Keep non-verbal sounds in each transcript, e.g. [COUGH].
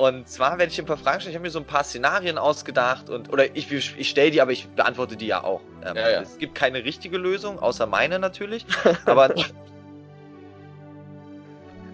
und zwar werde ich ein paar Fragen stellen. Ich habe mir so ein paar Szenarien ausgedacht und oder ich, ich stelle die, aber ich beantworte die ja auch. Ähm, ja, ja. Es gibt keine richtige Lösung, außer meine natürlich. [LAUGHS] aber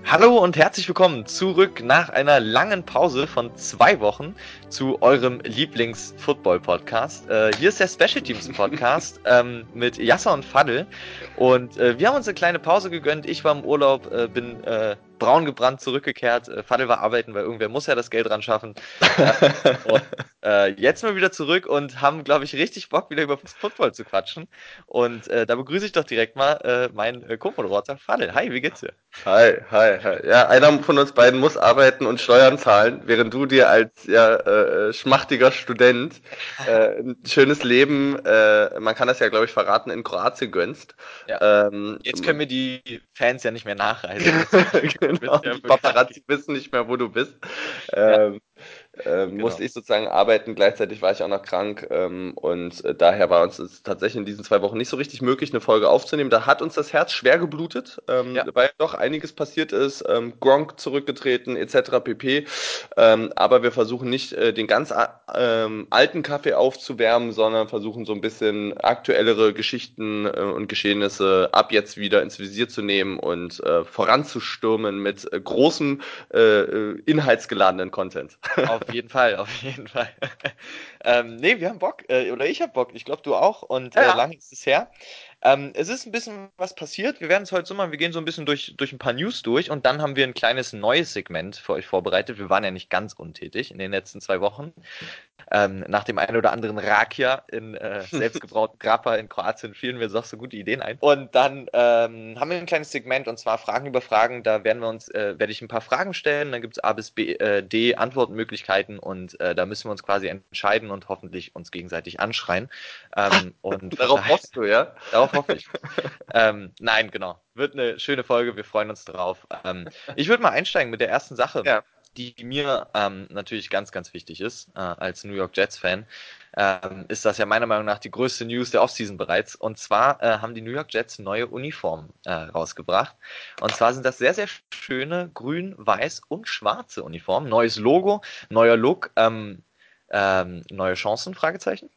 Hallo und herzlich willkommen zurück nach einer langen Pause von zwei Wochen zu eurem Lieblings-Football-Podcast. Äh, hier ist der Special Teams Podcast [LAUGHS] ähm, mit Yasser und Fadel und äh, wir haben uns eine kleine Pause gegönnt. Ich war im Urlaub, äh, bin äh, braun gebrannt zurückgekehrt. Äh, Fadel war arbeiten, weil irgendwer muss ja das Geld ran schaffen. [LAUGHS] und, äh, jetzt mal wieder zurück und haben, glaube ich, richtig Bock, wieder über Football zu quatschen. Und äh, da begrüße ich doch direkt mal äh, meinen äh, Co-Moderator Fadel. Hi, wie geht's dir? Hi, hi, hi. Ja, einer von uns beiden muss arbeiten und Steuern zahlen, während du dir als ja, äh, schmachtiger Student äh, ein schönes Leben, äh, man kann das ja, glaube ich, verraten, in Kroatien gönnst. Ja. Ähm, jetzt können wir die Fans ja nicht mehr nachreisen. [LAUGHS] genau. Die Paparazzi wissen nicht mehr, wo du bist. Ähm, äh, genau. musste ich sozusagen arbeiten. Gleichzeitig war ich auch noch krank ähm, und äh, daher war uns es tatsächlich in diesen zwei Wochen nicht so richtig möglich, eine Folge aufzunehmen. Da hat uns das Herz schwer geblutet, ähm, ja. weil doch einiges passiert ist. Ähm, Gronk zurückgetreten etc. pp. Ähm, aber wir versuchen nicht äh, den ganz ähm, alten Kaffee aufzuwärmen, sondern versuchen so ein bisschen aktuellere Geschichten äh, und Geschehnisse ab jetzt wieder ins Visier zu nehmen und äh, voranzustürmen mit äh, großem inhaltsgeladenen Content. Auf auf jeden Fall, auf jeden Fall. [LAUGHS] ähm, nee, wir haben Bock, äh, oder ich habe Bock, ich glaube du auch und äh, ja. lange ist es her. Ähm, es ist ein bisschen was passiert. Wir werden es heute so machen. Wir gehen so ein bisschen durch, durch ein paar News durch und dann haben wir ein kleines neues Segment für euch vorbereitet. Wir waren ja nicht ganz untätig in den letzten zwei Wochen. Ähm, nach dem einen oder anderen Rakia in äh, [LAUGHS] selbstgebrauten Grappa in Kroatien fielen mir doch so gute Ideen ein. Und dann ähm, haben wir ein kleines Segment und zwar Fragen über Fragen. Da werden wir uns, äh, werde ich ein paar Fragen stellen. Dann gibt es A bis B, äh, D Antwortmöglichkeiten und äh, da müssen wir uns quasi entscheiden und hoffentlich uns gegenseitig anschreien. Ähm, [LAUGHS] und darauf hoffst du, ja? [LAUGHS] Darauf hoffe ich. ähm, nein, genau. Wird eine schöne Folge. Wir freuen uns drauf. Ähm, ich würde mal einsteigen mit der ersten Sache. Ja die mir ähm, natürlich ganz, ganz wichtig ist, äh, als New York Jets-Fan, ähm, ist das ja meiner Meinung nach die größte News der Offseason bereits. Und zwar äh, haben die New York Jets neue Uniformen äh, rausgebracht. Und zwar sind das sehr, sehr schöne grün, weiß und schwarze Uniformen. Neues Logo, neuer Look, ähm, ähm neue Chancen, Fragezeichen?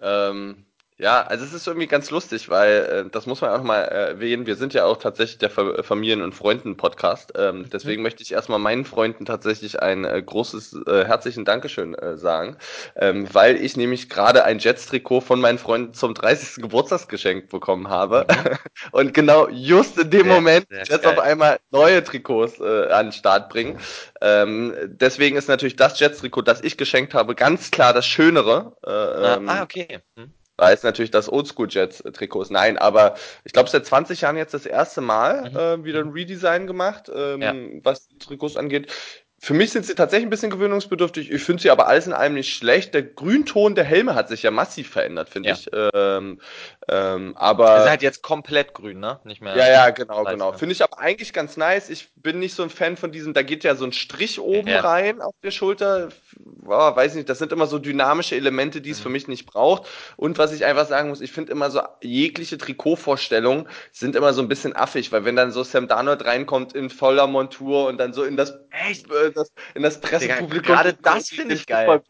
Ähm, ja, also es ist irgendwie ganz lustig, weil äh, das muss man auch mal erwähnen. Wir sind ja auch tatsächlich der Fa Familien- und Freunden-Podcast. Ähm, mhm. deswegen möchte ich erstmal meinen Freunden tatsächlich ein äh, großes äh, herzlichen Dankeschön äh, sagen, ähm, weil ich nämlich gerade ein Jets-Trikot von meinen Freunden zum 30. Geburtstag geschenkt bekommen habe. Mhm. [LAUGHS] und genau just in dem sehr, Moment sehr Jets geil. auf einmal neue Trikots äh, an den Start bringen. Ähm, deswegen ist natürlich das Jets-Trikot, das ich geschenkt habe, ganz klar das Schönere. Äh, ah, ähm, ah, okay. Hm weil es natürlich das Oldschool-Jets-Trikot ist. Nein, aber ich glaube, seit 20 Jahren jetzt das erste Mal mhm. äh, wieder ein Redesign gemacht, ähm, ja. was Trikots angeht. Für mich sind sie tatsächlich ein bisschen gewöhnungsbedürftig. Ich finde sie aber alles in allem nicht schlecht. Der Grünton der Helme hat sich ja massiv verändert, finde ja. ich. Ähm, ähm, aber. Ihr halt jetzt komplett grün, ne? Nicht mehr. Ja, ja, genau, genau. Finde ich aber eigentlich ganz nice. Ich bin nicht so ein Fan von diesem, da geht ja so ein Strich oben ja. rein auf der Schulter. Oh, weiß nicht, das sind immer so dynamische Elemente, die es mhm. für mich nicht braucht. Und was ich einfach sagen muss, ich finde immer so jegliche Trikotvorstellungen sind immer so ein bisschen affig, weil wenn dann so Sam Darnold reinkommt in voller Montur und dann so in das, Echt? Äh, das in das Pressepublikum. Gerade das finde ich geil.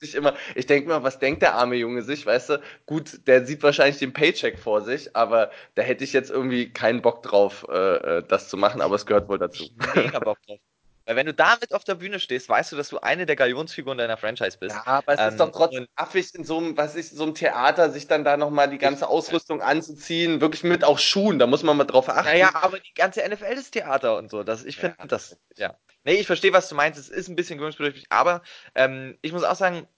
Ich, immer, ich denke mir, was denkt der arme Junge sich, weißt du? Gut, der sieht wahrscheinlich den Paycheck vor sich, aber da hätte ich jetzt irgendwie keinen Bock drauf, äh, äh das zu machen, aber es gehört wohl dazu. Mega Bock drauf. [LAUGHS] Weil wenn du damit auf der Bühne stehst, weißt du, dass du eine der Galionsfiguren deiner Franchise bist. Ja, aber es ähm, ist doch trotzdem affig in so einem, was ist, so einem Theater, sich dann da nochmal die ganze Ausrüstung anzuziehen, wirklich mit auch Schuhen, da muss man mal drauf achten. Naja, aber die ganze NFL ist Theater und so. Das, ich finde ja, das, ja. Nee, ich verstehe, was du meinst. Es ist ein bisschen gewöhnungsbedürftig, aber ähm, ich muss auch sagen,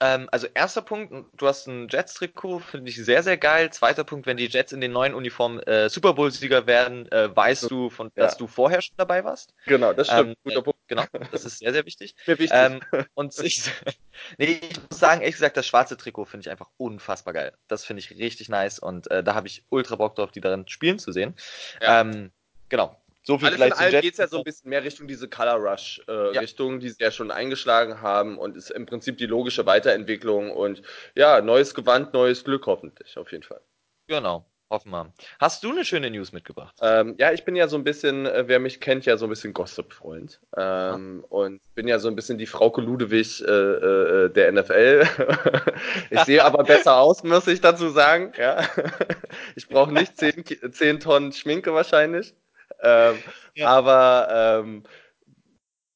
ähm, also erster Punkt, du hast ein Jets-Trikot, finde ich sehr, sehr geil. Zweiter Punkt, wenn die Jets in den neuen Uniformen äh, Super Bowl-Sieger werden, äh, weißt du, von, ja. dass du vorher schon dabei warst. Genau, das stimmt. Ähm, Guter Punkt. Genau, das ist sehr, sehr wichtig. [LAUGHS] Sehr wichtig. Ähm, und ich, [LAUGHS] nee, ich muss sagen, ehrlich gesagt, das schwarze Trikot finde ich einfach unfassbar geil. Das finde ich richtig nice und äh, da habe ich ultra Bock drauf, die darin spielen zu sehen. Ja. Ähm, genau. So viel Alles vielleicht in allem geht es ja so ein bisschen mehr Richtung diese Color Rush äh, ja. Richtung, die sie ja schon eingeschlagen haben und ist im Prinzip die logische Weiterentwicklung und ja, neues Gewand, neues Glück hoffentlich, auf jeden Fall. Genau. Hoffen wir. Hast du eine schöne News mitgebracht? Ähm, ja, ich bin ja so ein bisschen, äh, wer mich kennt, ja so ein bisschen Gossip-Freund. Ähm, und bin ja so ein bisschen die Frauke Ludewig äh, äh, der NFL. [LAUGHS] ich sehe aber besser aus, muss ich dazu sagen. Ja. [LAUGHS] ich brauche nicht 10, 10 Tonnen Schminke wahrscheinlich. [LAUGHS] Ähm, ja. Aber ähm,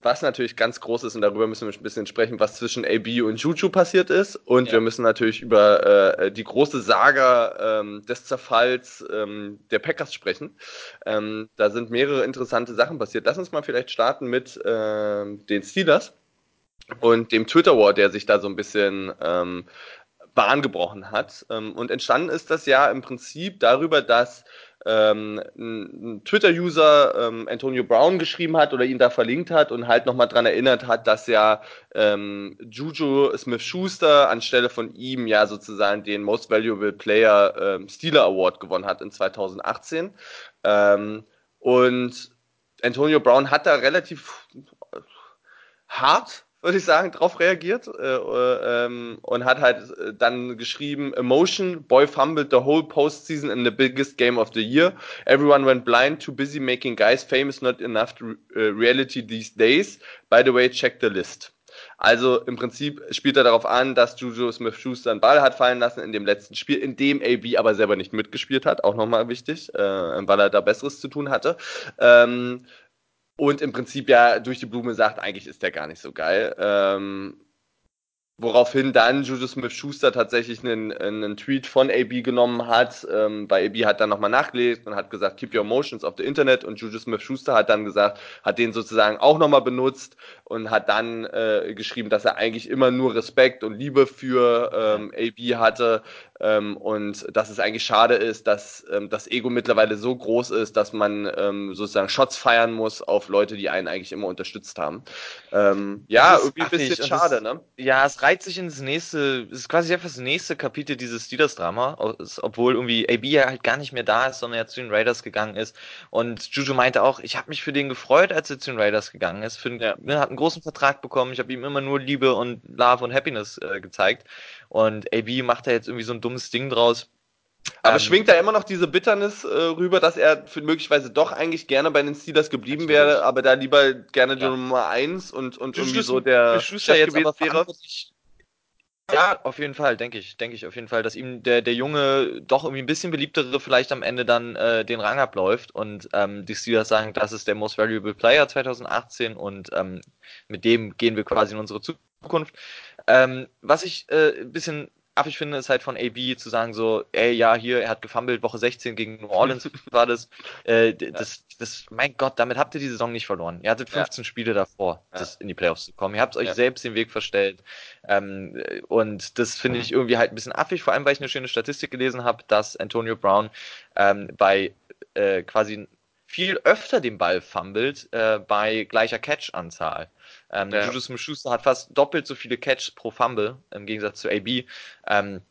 was natürlich ganz groß ist, und darüber müssen wir ein bisschen sprechen, was zwischen AB und Juju passiert ist. Und ja. wir müssen natürlich über äh, die große Saga ähm, des Zerfalls ähm, der Packers sprechen. Ähm, da sind mehrere interessante Sachen passiert. Lass uns mal vielleicht starten mit äh, den Steelers und dem Twitter-War, der sich da so ein bisschen ähm, Bahn gebrochen hat. Ähm, und entstanden ist das ja im Prinzip darüber, dass ähm, ein Twitter-User ähm, Antonio Brown geschrieben hat oder ihn da verlinkt hat und halt nochmal dran erinnert hat, dass ja ähm, Juju Smith-Schuster anstelle von ihm ja sozusagen den Most Valuable Player ähm, Steeler Award gewonnen hat in 2018. Ähm, und Antonio Brown hat da relativ hart würde ich sagen, darauf reagiert äh, äh, ähm, und hat halt äh, dann geschrieben, Emotion, Boy fumbled the whole postseason in the biggest game of the year. Everyone went blind, too busy making guys famous, not enough to, uh, reality these days. By the way, check the list. Also im Prinzip spielt er darauf an, dass Juju Smith-Schuster einen Ball hat fallen lassen in dem letzten Spiel, in dem AB aber selber nicht mitgespielt hat, auch nochmal wichtig, äh, weil er da Besseres zu tun hatte. Ähm, und im Prinzip ja durch die Blume sagt, eigentlich ist der gar nicht so geil. Ähm, Woraufhin dann Juju Smith-Schuster tatsächlich einen, einen Tweet von AB genommen hat, ähm, weil AB hat dann nochmal nachgelesen und hat gesagt, keep your emotions auf the Internet. Und Juju Smith-Schuster hat dann gesagt, hat den sozusagen auch nochmal benutzt und hat dann äh, geschrieben, dass er eigentlich immer nur Respekt und Liebe für ähm, AB hatte ähm, und dass es eigentlich schade ist, dass ähm, das Ego mittlerweile so groß ist, dass man ähm, sozusagen Shots feiern muss auf Leute, die einen eigentlich immer unterstützt haben. Ähm, ja, irgendwie ein bisschen schade, ne? Ja, es reiht sich ins nächste, es ist quasi einfach das nächste Kapitel dieses Steelers-Drama, obwohl irgendwie AB ja halt gar nicht mehr da ist, sondern er zu den Raiders gegangen ist. Und Juju meinte auch, ich habe mich für den gefreut, als er zu den Raiders gegangen ist. Für, ja. ne, hat einen großen Vertrag bekommen, ich habe ihm immer nur Liebe und Love und Happiness äh, gezeigt. Und AB macht da jetzt irgendwie so ein dummes Ding draus. Aber ähm, schwingt da immer noch diese Bitternis äh, rüber, dass er möglicherweise doch eigentlich gerne bei den Steelers geblieben wäre, aber da lieber gerne die Nummer 1 und, und irgendwie so der Chef gewesen wäre? Ja, auf jeden Fall, denke ich, denke ich auf jeden Fall, dass ihm der, der Junge doch irgendwie ein bisschen beliebtere vielleicht am Ende dann äh, den Rang abläuft und ähm, die Steelers sagen, das ist der Most Valuable Player 2018 und ähm, mit dem gehen wir quasi in unsere Zukunft. Ähm, was ich äh, ein bisschen affig finde, ist halt von AB zu sagen so, ey, ja, hier, er hat gefummelt, Woche 16 gegen New Orleans [LAUGHS] war das. Äh, das, das, mein Gott, damit habt ihr die Saison nicht verloren. Ihr hattet 15 ja. Spiele davor, ja. das in die Playoffs zu kommen. Ihr habt euch ja. selbst den Weg verstellt. Ähm, und das finde ich irgendwie halt ein bisschen affig, vor allem, weil ich eine schöne Statistik gelesen habe, dass Antonio Brown ähm, bei äh, quasi viel öfter den Ball fummelt äh, bei gleicher Catch-Anzahl. Ähm, ja. Juju Smith-Schuster hat fast doppelt so viele Catches pro Fumble im Gegensatz zu AB. Ähm,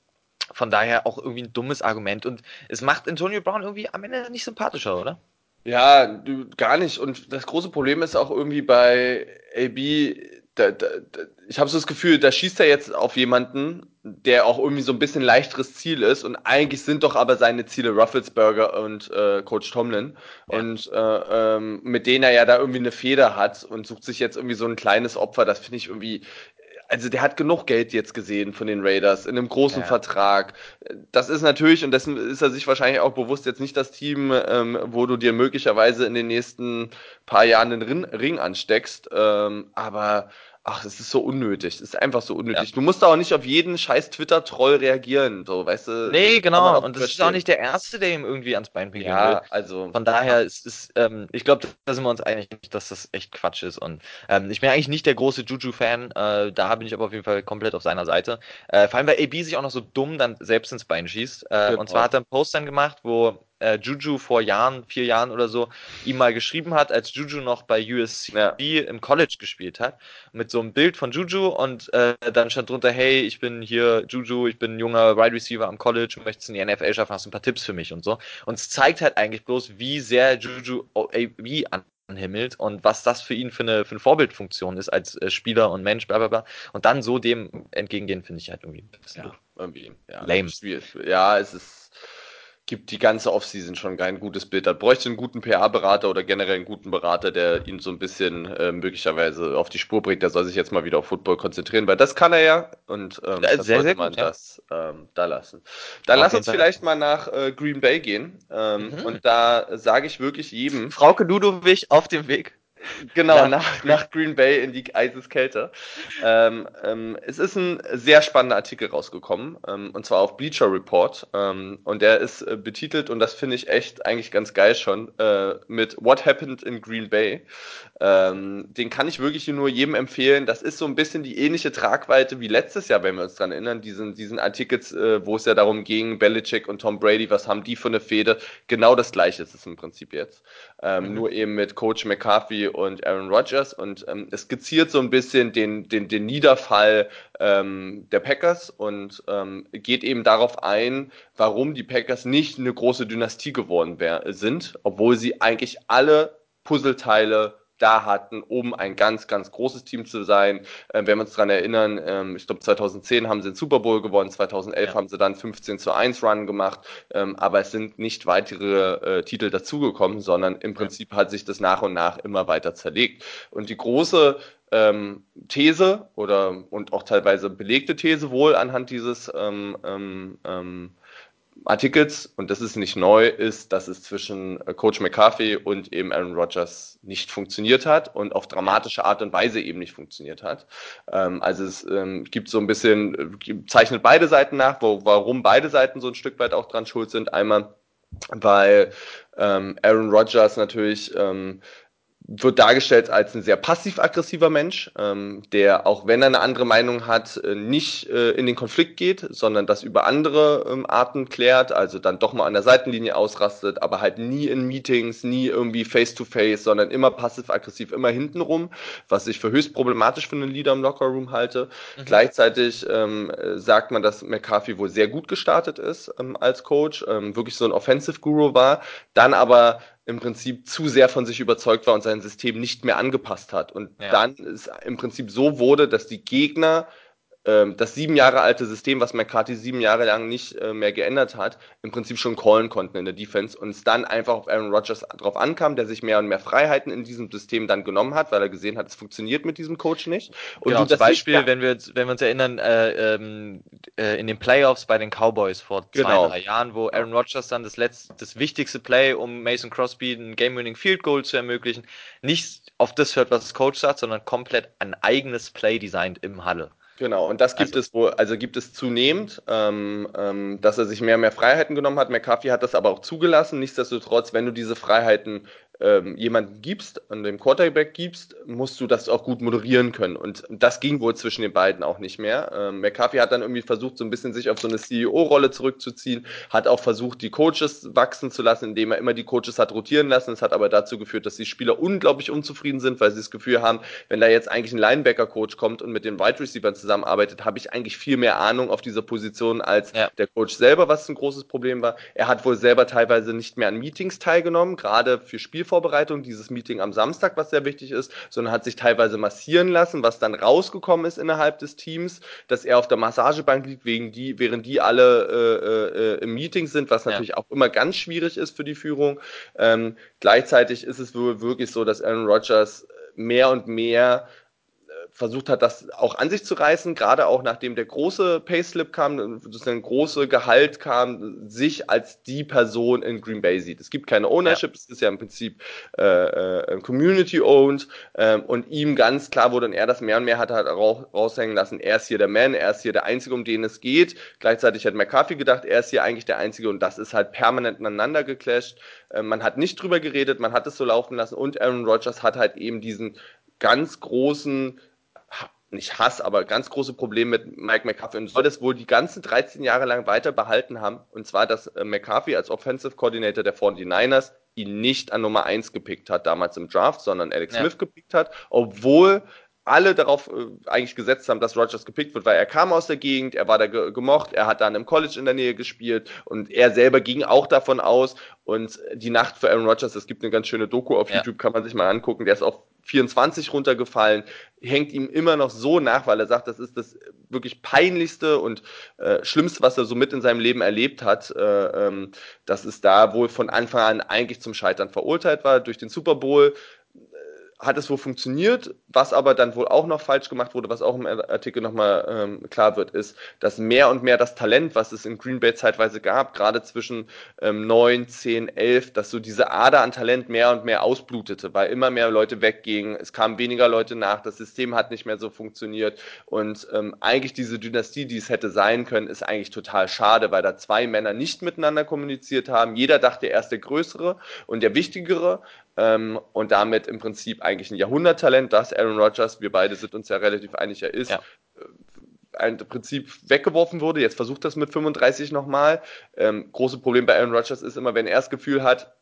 von daher auch irgendwie ein dummes Argument. Und es macht Antonio Brown irgendwie am Ende nicht sympathischer, oder? Ja, du, gar nicht. Und das große Problem ist auch irgendwie bei AB, da, da, ich habe so das Gefühl, da schießt er jetzt auf jemanden, der auch irgendwie so ein bisschen leichteres Ziel ist. Und eigentlich sind doch aber seine Ziele Rufflesberger und äh, Coach Tomlin. Ja. und äh, ähm, mit denen er ja da irgendwie eine Feder hat und sucht sich jetzt irgendwie so ein kleines Opfer, das finde ich irgendwie also der hat genug Geld jetzt gesehen von den Raiders in einem großen ja. Vertrag. Das ist natürlich, und dessen ist er sich wahrscheinlich auch bewusst, jetzt nicht das Team, ähm, wo du dir möglicherweise in den nächsten paar Jahren den Ring ansteckst. Ähm, aber ach, es ist so unnötig. Es ist einfach so unnötig. Ja. Du musst auch nicht auf jeden scheiß Twitter-Troll reagieren, so, weißt du? Nee, genau. Und das ist auch nicht der Erste, der ihm irgendwie ans Bein pinkeln ja, will. also. Von daher ist es, ähm, ich glaube, da sind wir uns einig, dass das echt Quatsch ist. Und ähm, ich bin eigentlich nicht der große Juju-Fan. Äh, da bin ich aber auf jeden Fall komplett auf seiner Seite. Äh, vor allem, weil AB sich auch noch so dumm dann selbst ins Bein schießt. Äh, genau. Und zwar hat er einen Post dann gemacht, wo äh, Juju vor Jahren, vier Jahren oder so, ihm mal geschrieben hat, als Juju noch bei USC ja. im College gespielt hat, mit so einem Bild von Juju und äh, dann stand drunter, hey, ich bin hier Juju, ich bin ein junger Wide Receiver am College und möchtest in die NFL schaffen, hast du ein paar Tipps für mich und so. Und es zeigt halt eigentlich bloß, wie sehr Juju wie anhimmelt und was das für ihn für eine, für eine Vorbildfunktion ist als äh, Spieler und Mensch, bla bla bla. Und dann so dem entgegengehen, finde ich halt irgendwie ein bisschen ja, irgendwie, ja, lame. Schwierig. Ja, es ist gibt die ganze Offseason schon kein gutes Bild. Da bräuchte einen guten PA-Berater oder generell einen guten Berater, der ihn so ein bisschen äh, möglicherweise auf die Spur bringt. Der soll sich jetzt mal wieder auf Football konzentrieren, weil das kann er ja und ähm, das sehr, sollte man gut, ja. das ähm, da lassen. Dann Auf lass uns Fall. vielleicht mal nach äh, Green Bay gehen ähm, Mhm. und da sage ich wirklich jedem, Frauke Ludowig auf dem Weg. Genau, Nach nach, Green Bay in die Eiseskälte. Ähm, ähm, es ist ein sehr spannender Artikel rausgekommen, ähm, und zwar auf Bleacher Report. Ähm, und der ist äh, betitelt, und das finde ich echt eigentlich ganz geil schon, äh, mit What Happened in Green Bay. Ähm, den kann ich wirklich nur jedem empfehlen. Das ist so ein bisschen die ähnliche Tragweite wie letztes Jahr, wenn wir uns dran erinnern, diesen, diesen Artikels, äh, wo es ja darum ging, Belichick und Tom Brady, was haben die für eine Fehde? Genau das gleiche ist es im Prinzip jetzt. Ähm, Mhm. Nur eben mit Coach McCarthy und Aaron Rodgers und ähm, es skizziert so ein bisschen den, den, den Niederfall ähm, der Packers und ähm, geht eben darauf ein, warum die Packers nicht eine große Dynastie geworden sind, obwohl sie eigentlich alle Puzzleteile da hatten, um ein ganz, ganz großes Team zu sein. Ähm, wenn wir uns daran erinnern, ähm, ich glaube 2010 haben sie den Super Bowl gewonnen, 2011 Ja. haben sie dann 15 zu 1 Run gemacht, ähm, aber es sind nicht weitere äh, Titel dazugekommen, sondern im Prinzip hat sich das nach und nach immer weiter zerlegt. Und die große ähm, These oder und auch teilweise belegte These wohl anhand dieses ähm, ähm, ähm, Artikels, und das ist nicht neu, ist, dass es zwischen äh, Coach McCarthy und eben Aaron Rodgers nicht funktioniert hat und auf dramatische Art und Weise eben nicht funktioniert hat. Ähm, also es ähm, gibt so ein bisschen, äh, zeichnet beide Seiten nach, wo, warum beide Seiten so ein Stück weit auch dran schuld sind. Einmal, weil ähm, Aaron Rodgers natürlich ähm, wird dargestellt als ein sehr passiv-aggressiver Mensch, ähm, der, auch wenn er eine andere Meinung hat, äh, nicht äh, in den Konflikt geht, sondern das über andere ähm, Arten klärt, also dann doch mal an der Seitenlinie ausrastet, aber halt nie in Meetings, nie irgendwie face-to-face, sondern immer passiv-aggressiv, immer hintenrum, was ich für höchst problematisch für einen Leader im Lockerroom halte. Mhm. Gleichzeitig ähm, äh, sagt man, dass McCarthy wohl sehr gut gestartet ist ähm, als Coach, ähm, wirklich so ein Offensive-Guru war, dann aber im Prinzip zu sehr von sich überzeugt war und sein System nicht mehr angepasst hat. Und Ja. dann es im Prinzip so wurde, dass die Gegner das sieben Jahre alte System, was McCarthy sieben Jahre lang nicht äh, mehr geändert hat, im Prinzip schon callen konnten in der Defense und es dann einfach auf Aaron Rodgers drauf ankam, der sich mehr und mehr Freiheiten in diesem System dann genommen hat, weil er gesehen hat, es funktioniert mit diesem Coach nicht. Und genau, zum Beispiel, nicht- wenn wir, uns- wenn wir uns erinnern, äh, ähm, äh, in den Playoffs bei den Cowboys vor zwei, Genau. drei Jahren, wo Aaron Rodgers dann das letzte, das wichtigste Play, um Mason Crosby ein Game-Winning Field Goal zu ermöglichen, nicht auf das hört, was das Coach sagt, sondern komplett ein eigenes Play designt im Huddle. Genau, und das gibt Also- es wohl, also gibt es zunehmend, ähm, ähm, dass er sich mehr und mehr Freiheiten genommen hat. McCarthy hat das aber auch zugelassen. Nichtsdestotrotz, wenn du diese Freiheiten ähm, jemandem gibst, an dem Quarterback gibst, musst du das auch gut moderieren können. Und das ging wohl zwischen den beiden auch nicht mehr. Ähm, McCarthy hat dann irgendwie versucht, so ein bisschen sich auf so eine CEO-Rolle zurückzuziehen, hat auch versucht, die Coaches wachsen zu lassen, indem er immer die Coaches hat rotieren lassen. Es hat aber dazu geführt, dass die Spieler unglaublich unzufrieden sind, weil sie das Gefühl haben, wenn da jetzt eigentlich ein Linebacker-Coach kommt und mit den Wide Receivers zusammenarbeitet, habe ich eigentlich viel mehr Ahnung auf dieser Position als Ja. der Coach selber, was ein großes Problem war. Er hat wohl selber teilweise nicht mehr an Meetings teilgenommen, gerade für Spielvorbereitung, dieses Meeting am Samstag, was sehr wichtig ist, sondern hat sich teilweise massieren lassen, was dann rausgekommen ist innerhalb des Teams, dass er auf der Massagebank liegt, wegen die, während die alle äh, äh, im Meeting sind, was Ja. natürlich auch immer ganz schwierig ist für die Führung. Ähm, gleichzeitig ist es wohl wirklich so, dass Aaron Rodgers mehr und mehr versucht hat, das auch an sich zu reißen, gerade auch nachdem der große Payslip kam, sozusagen große Gehalt kam, sich als die Person in Green Bay sieht. Es gibt keine Ownership, es ist ja im Prinzip äh, äh, Community-owned ähm, und ihm ganz klar wurde, und er das mehr und mehr hat halt rau- raushängen lassen, er ist hier der Man, er ist hier der Einzige, um den es geht. Gleichzeitig hat McCarthy gedacht, er ist hier eigentlich der Einzige und das ist halt permanent aneinander geclasht. Äh, man hat nicht drüber geredet, man hat es so laufen lassen und Aaron Rodgers hat halt eben diesen ganz großen nicht Hass, aber ganz große Probleme mit Mike McCarthy und soll das wohl die ganzen 13 Jahre lang weiter behalten haben. Und zwar, dass äh, McCarthy als Offensive Coordinator der 49ers ihn nicht an Nummer 1 gepickt hat, damals im Draft, sondern Alex Ja. Smith gepickt hat, obwohl alle darauf äh, eigentlich gesetzt haben, dass Rogers gepickt wird, weil er kam aus der Gegend, er war da ge gemocht, er hat dann im College in der Nähe gespielt und er selber ging auch davon aus. Und die Nacht für Aaron Rodgers, es gibt eine ganz schöne Doku auf ja. YouTube, kann man sich mal angucken, der ist auf 24 runtergefallen, hängt ihm immer noch so nach, weil er sagt, das ist das wirklich peinlichste und äh, schlimmste, was er so mit in seinem Leben erlebt hat, äh, ähm, dass es da wohl von Anfang an eigentlich zum Scheitern verurteilt war durch den Super Bowl hat es wohl funktioniert, was aber dann wohl auch noch falsch gemacht wurde, was auch im Artikel nochmal ähm, klar wird, ist, dass mehr und mehr das Talent, was es in Green Bay zeitweise gab, gerade zwischen ähm, 9, 10, 11, dass so diese Ader an Talent mehr und mehr ausblutete, weil immer mehr Leute weggingen, es kamen weniger Leute nach, das System hat nicht mehr so funktioniert. Und ähm, eigentlich diese Dynastie, die es hätte sein können, ist eigentlich total schade, weil da zwei Männer nicht miteinander kommuniziert haben. Jeder dachte, er ist der Größere und der Wichtigere ähm, und damit im Prinzip eigentlich ein Jahrhunderttalent, das Aaron Rodgers, wir beide sind uns ja relativ einig, er ist, ja. Äh, ein Prinzip weggeworfen wurde. Jetzt versucht das mit 35 nochmal. Ähm, große Problem bei Aaron Rodgers ist immer, wenn er das Gefühl hat,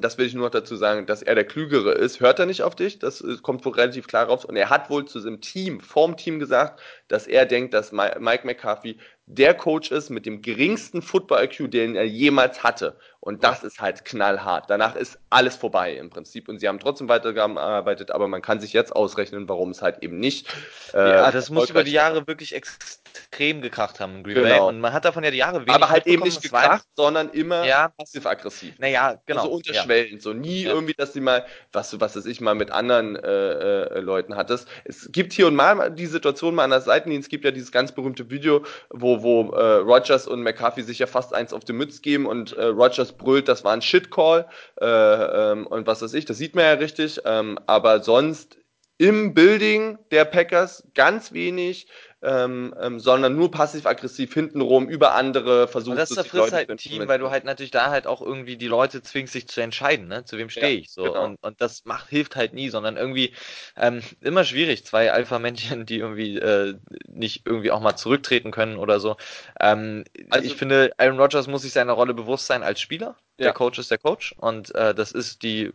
das will ich nur noch dazu sagen, dass er der Klügere ist, hört er nicht auf dich, das kommt wohl relativ klar raus. Und er hat wohl zu seinem Team, vorm Team gesagt, dass er denkt, dass Mike McCarthy der Coach ist mit dem geringsten Football-IQ, den er jemals hatte. Und das ist halt knallhart. Danach ist alles vorbei im Prinzip. Und sie haben trotzdem weitergearbeitet, aber man kann sich jetzt ausrechnen, warum es halt eben nicht. Äh, ja, das muss über die Jahre wirklich extrem gekracht haben in Green genau. Bay. Und man hat davon ja die Jahre wenig Aber halt eben nicht gekracht, sondern immer ja. passiv-aggressiv. Naja, genau. Also unterschwellend. Ja. So nie irgendwie, dass sie mal, was, was weiß ich mal mit anderen äh, äh, Leuten hattest. Es gibt hier und mal die Situation mal an der Seitenlinie. Es gibt ja dieses ganz berühmte Video, wo, wo äh, Rogers und McCarthy sich ja fast eins auf die Mütze geben und äh, Rogers brüllt, das war ein Shitcall äh, ähm, und was weiß ich, das sieht man ja richtig. Ähm, aber sonst im Building der Packers ganz wenig ähm, ähm, sondern nur passiv-aggressiv hintenrum über andere versuchen. Das zerfrisst halt ein Team, weil du halt natürlich da halt auch irgendwie die Leute zwingst, sich zu entscheiden, ne? zu wem stehe ich. So. Genau. Und, und das macht, hilft halt nie, sondern irgendwie ähm, immer schwierig. Zwei Alpha-Männchen, die irgendwie äh, nicht irgendwie auch mal zurücktreten können oder so. Ähm, also, ich finde, Aaron Rodgers muss sich seiner Rolle bewusst sein als Spieler. Der ja. Coach ist der Coach und äh, das ist die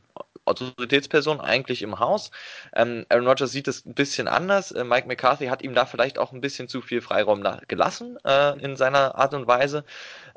Autoritätsperson eigentlich im Haus. Ähm, Aaron Rodgers sieht es ein bisschen anders. Äh, Mike McCarthy hat ihm da vielleicht auch ein bisschen zu viel Freiraum gelassen äh, in seiner Art und Weise.